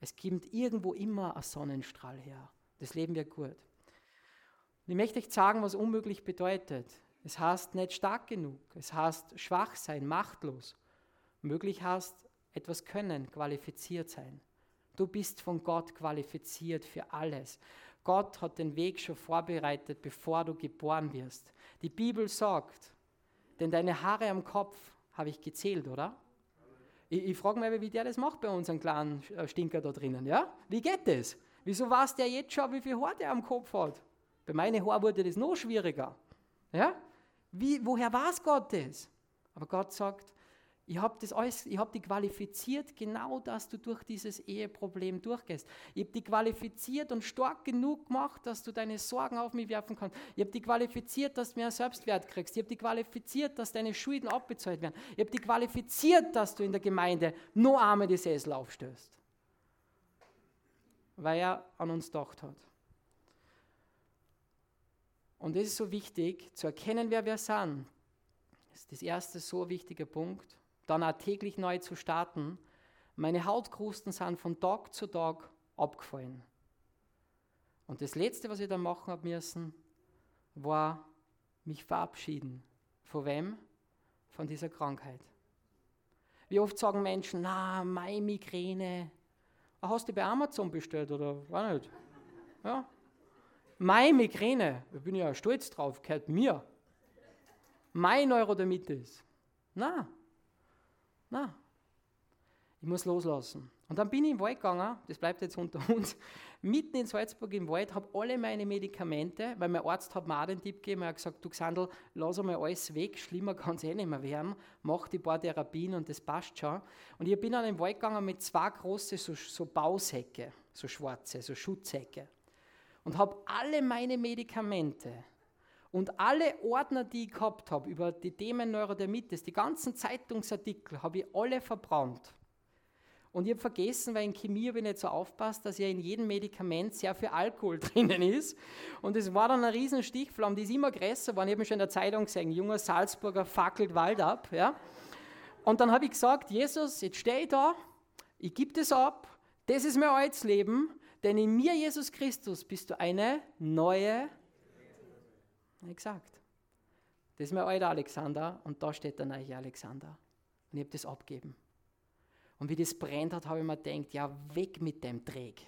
Es kommt irgendwo immer ein Sonnenstrahl her. Das Leben wird gut. Und ich möchte euch sagen, was unmöglich bedeutet. Es heißt nicht stark genug. Es heißt schwach sein, machtlos. Möglich heißt etwas können, qualifiziert sein. Du bist von Gott qualifiziert für alles. Gott hat den Weg schon vorbereitet, bevor du geboren wirst. Die Bibel sagt, denn deine Haare am Kopf habe ich gezählt, oder? Ich, ich frage mich, wie der das macht bei unserem kleinen äh, Stinker da drinnen. Ja? Wie geht das? Wieso weiß der jetzt schon, wie viel Haar der am Kopf hat? Bei meinen Haaren wurde das noch schwieriger. Ja? Wie, woher weiß Gott das? Aber Gott sagt, Ich habe das alles, ich habe die qualifiziert, genau dass du durch dieses Eheproblem durchgehst. Ich habe die qualifiziert und stark genug gemacht, dass du deine Sorgen auf mich werfen kannst. Ich habe die qualifiziert, dass du mehr Selbstwert kriegst. Ich habe die qualifiziert, dass deine Schulden abbezahlt werden. Ich habe die qualifiziert, dass du in der Gemeinde nur arme die Sessel aufstößt. Weil er an uns gedacht hat. Und es ist so wichtig, zu erkennen, wer wir sind. Das ist das erste so wichtige Punkt dann auch täglich neu zu starten. Meine Hautkrusten sind von Tag zu Tag abgefallen. Und das Letzte, was ich dann machen habe müssen, war mich verabschieden. Von wem? Von dieser Krankheit. Wie oft sagen Menschen, na, meine Migräne. Ah, hast du bei Amazon bestellt oder war nicht? Ja. Meine Migräne, da bin ich ja stolz drauf, gehört mir. Mein Neurodermitis. Na, na, ich muss loslassen. Und dann bin ich den Wald gegangen, das bleibt jetzt unter [laughs] uns, mitten in Salzburg im Wald, habe alle meine Medikamente, weil mein Arzt hat mir auch den Tipp gegeben, er hat gesagt, du Xandl, lass einmal alles weg, schlimmer kann es eh nicht mehr werden, mach die paar Therapien und das passt schon. Und ich bin dann den Wald gegangen mit zwei großen so, so Bausäcke, so schwarze, so Schutzsäcke und habe alle meine Medikamente und alle Ordner, die ich gehabt habe über die Themen Neurodermitis, die ganzen Zeitungsartikel, habe ich alle verbrannt. Und ich habe vergessen, weil in Chemie habe ich nicht so aufpasst, dass ja in jedem Medikament sehr viel Alkohol [laughs] drinnen ist. Und es war dann ein riesen Stichflamme, die ist immer größer geworden. Ich habe schon in der Zeitung gesehen, junger Salzburger fackelt Wald ab. Ja? Und dann habe ich gesagt, Jesus, jetzt stehe ich da, ich gebe das ab, das ist mein altes Leben, denn in mir, Jesus Christus, bist du eine neue gesagt. Das ist mein alter Alexander und da steht der neue Alexander. Und ich habe das abgegeben. Und wie das brennt hat, habe ich mir gedacht, ja, weg mit dem Träg.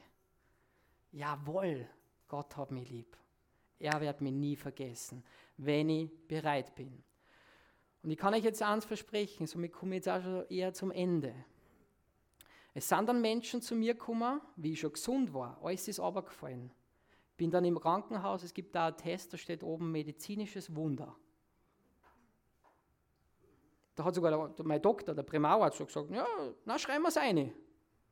Jawohl, Gott hat mich lieb. Er wird mich nie vergessen, wenn ich bereit bin. Und ich kann euch jetzt eins versprechen, somit komme ich jetzt auch schon eher zum Ende. Es sind dann Menschen zu mir gekommen, wie ich schon gesund war, alles ist aber gefallen. Bin dann im Krankenhaus, es gibt da einen Test, da steht oben medizinisches Wunder. Da hat sogar der, mein Doktor, der Primararzt, gesagt, ja, na schreiben wir es eine.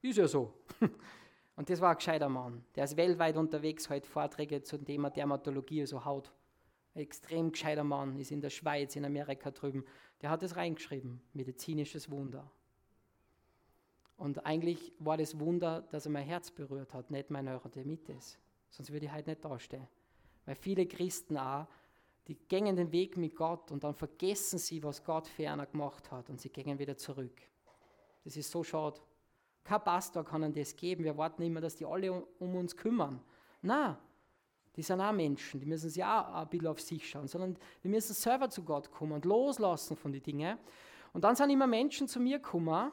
Ist ja so. [laughs] Und das war ein gescheiter Mann. Der ist weltweit unterwegs, hält Vorträge zum Thema Dermatologie, also Haut. Ein extrem gescheiter Mann, ist in der Schweiz, in Amerika drüben. Der hat das reingeschrieben, medizinisches Wunder. Und eigentlich war das Wunder, dass er mein Herz berührt hat, nicht mein Neurodermitis. Sonst würde ich heute nicht dastehen. Weil viele Christen auch, die gehen den Weg mit Gott und dann vergessen sie, was Gott ferner gemacht hat und sie gehen wieder zurück. Das ist so schade. Kein Pastor kann ihnen das geben. Wir erwarten immer, dass die alle um, um uns kümmern. Na, die sind auch Menschen, die müssen sich auch ein bisschen auf sich schauen, sondern die müssen selber zu Gott kommen und loslassen von den Dingen. Und dann sind immer Menschen zu mir gekommen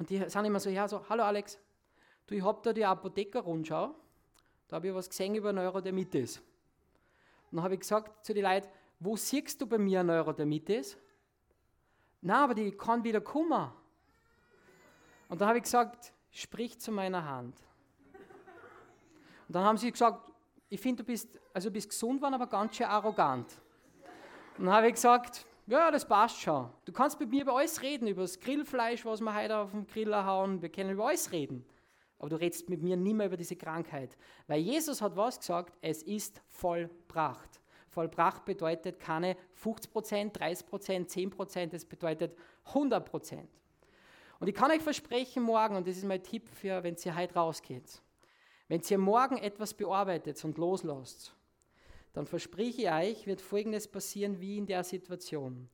und die sind immer so, ja, so, hallo Alex, du, ich hab da die Apotheker-Rundschau da habe ich was gesehen über Neurodermitis. Und dann habe ich gesagt zu den Leuten, wo siehst du bei mir Neurodermitis? Na, aber die kann wieder kommen. Und dann habe ich gesagt, sprich zu meiner Hand. Und dann haben sie gesagt, ich finde, du bist, also bist gesund geworden, aber ganz schön arrogant. Und dann habe ich gesagt, ja, das passt schon. Du kannst mit mir über alles reden, über das Grillfleisch, was wir heute auf dem Griller hauen. Wir können über alles reden. Aber du redest mit mir nicht mehr über diese Krankheit. Weil Jesus hat was gesagt? Es ist vollbracht. Vollbracht bedeutet keine 50%, 30%, 10%, es bedeutet 100%. Und ich kann euch versprechen, morgen, und das ist mein Tipp für, wenn ihr heute rausgeht, wenn ihr morgen etwas bearbeitet und loslasst, dann verspreche ich euch, wird Folgendes passieren wie in der Situation.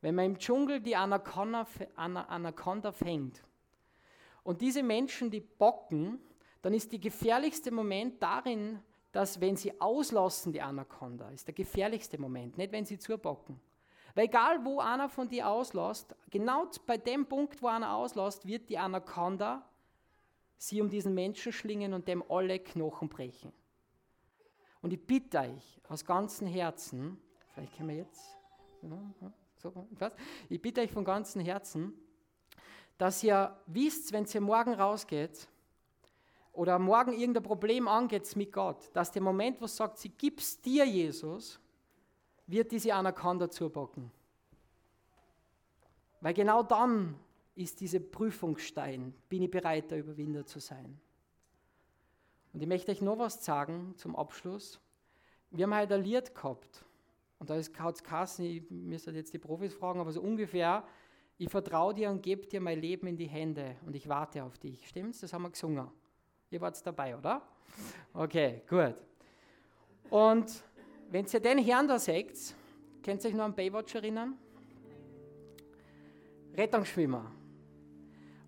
Wenn man im Dschungel die Anaconda, Anaconda fängt, und diese Menschen, die bocken, dann ist der gefährlichste Moment darin, dass wenn sie auslassen, die Anaconda, ist der gefährlichste Moment, nicht wenn sie zubocken. Weil egal, wo einer von dir auslässt, genau bei dem Punkt, wo einer auslässt, wird die Anaconda sie um diesen Menschen schlingen und dem alle Knochen brechen. Und ich bitte euch aus ganzem Herzen, vielleicht können wir jetzt, so, ich bitte euch von ganzem Herzen, dass ihr wisst, wenn ihr morgen rausgeht oder morgen irgendein Problem angeht mit Gott, dass der Moment, wo sagt, sie gib's dir, Jesus, wird diese Anaconda zupacken. Weil genau dann ist dieser Prüfungsstein, bin ich bereit, der Überwinder zu sein. Und ich möchte euch noch was sagen zum Abschluss. Wir haben heute ein Lied gehabt. Und da ist es Kassen, ich müsste jetzt die Profis fragen, aber so ungefähr, ich vertraue dir und gebe dir mein Leben in die Hände und ich warte auf dich. Stimmt's? Das haben wir gesungen. Ihr wart dabei, oder? Okay, gut. Und wenn ihr den Herrn da seht, könnt ihr euch noch an Baywatch erinnern? Rettungsschwimmer.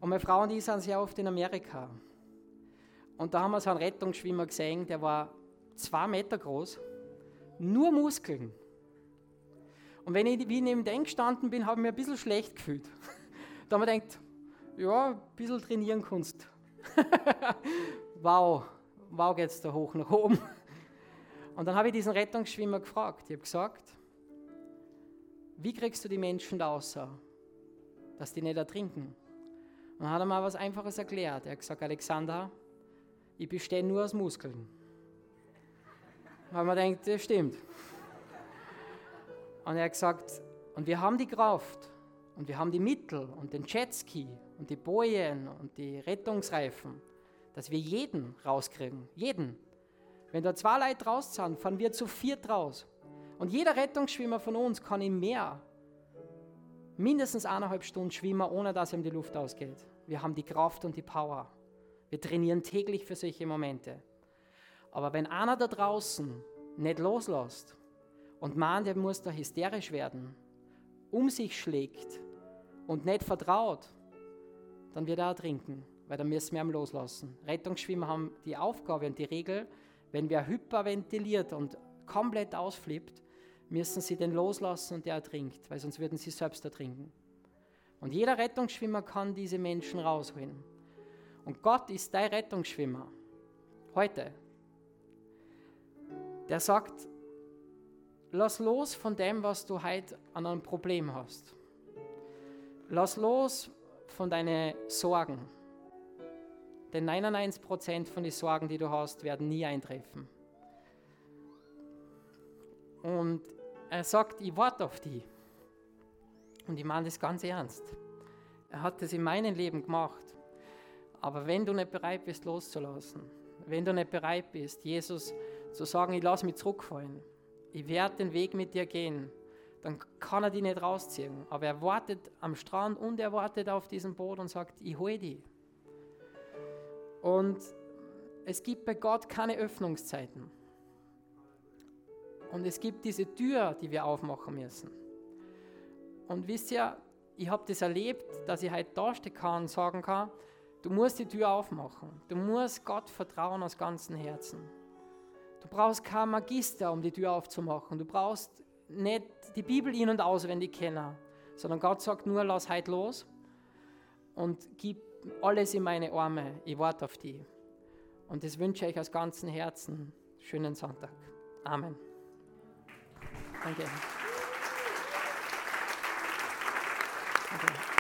Und meine Frau und ich sind sehr oft in Amerika. Und da haben wir so einen Rettungsschwimmer gesehen, der war zwei Meter groß, nur Muskeln. Und wenn ich wie neben dem gestanden bin, habe ich mich ein bisschen schlecht gefühlt. [laughs] da habe ich gedacht, ja, ein bisschen trainieren kannst. [laughs] wow, wow geht's da hoch nach oben. Und dann habe ich diesen Rettungsschwimmer gefragt. Ich habe gesagt, wie kriegst du die Menschen da außer, dass die nicht ertrinken? Und dann hat er mal was Einfaches erklärt. Er hat gesagt, Alexander, ich bestehe nur aus Muskeln. Weil man denkt, das stimmt. Und er hat gesagt, und wir haben die Kraft und wir haben die Mittel und den Jetski und die Bojen und die Rettungsreifen, dass wir jeden rauskriegen. Jeden. Wenn da zwei Leute raus sind, fahren wir zu viert raus. Und jeder Rettungsschwimmer von uns kann im Meer mindestens eineinhalb Stunden schwimmen, ohne dass ihm die Luft ausgeht. Wir haben die Kraft und die Power. Wir trainieren täglich für solche Momente. Aber wenn einer da draußen nicht loslässt und meint, er muss da hysterisch werden, um sich schlägt und nicht vertraut, dann wird er ertrinken, weil dann müssen wir ihn loslassen. Rettungsschwimmer haben die Aufgabe und die Regel, wenn wer hyperventiliert und komplett ausflippt, müssen sie den loslassen und der ertrinkt, weil sonst würden sie selbst ertrinken. Und jeder Rettungsschwimmer kann diese Menschen rausholen. Und Gott ist dein Rettungsschwimmer. Heute. Der sagt, lass los von dem, was du heute an einem Problem hast. Lass los von deinen Sorgen. Denn 99% von den Sorgen, die du hast, werden nie eintreffen. Und er sagt, ich warte auf die. Und ich meine das ganz ernst. Er hat das in meinem Leben gemacht. Aber wenn du nicht bereit bist, loszulassen, wenn du nicht bereit bist, Jesus zu sagen, ich lasse mich zurückfallen, ich werde den Weg mit dir gehen, dann kann er dich nicht rausziehen. Aber er wartet am Strand und er wartet auf diesem Boot und sagt, ich hole dich. Und es gibt bei Gott keine Öffnungszeiten. Und es gibt diese Tür, die wir aufmachen müssen. Und wisst ihr, ich habe das erlebt, dass ich heute da stehen kann und sagen kann, du musst die Tür aufmachen. Du musst Gott vertrauen aus ganzem Herzen. Du brauchst kein Magister, um die Tür aufzumachen. Du brauchst nicht die Bibel in- und auswendig kennen, sondern Gott sagt nur, lass heute los und gib alles in meine Arme. Ich warte auf die. Und das wünsche ich euch aus ganzem Herzen. Schönen Sonntag. Amen. Danke. Okay.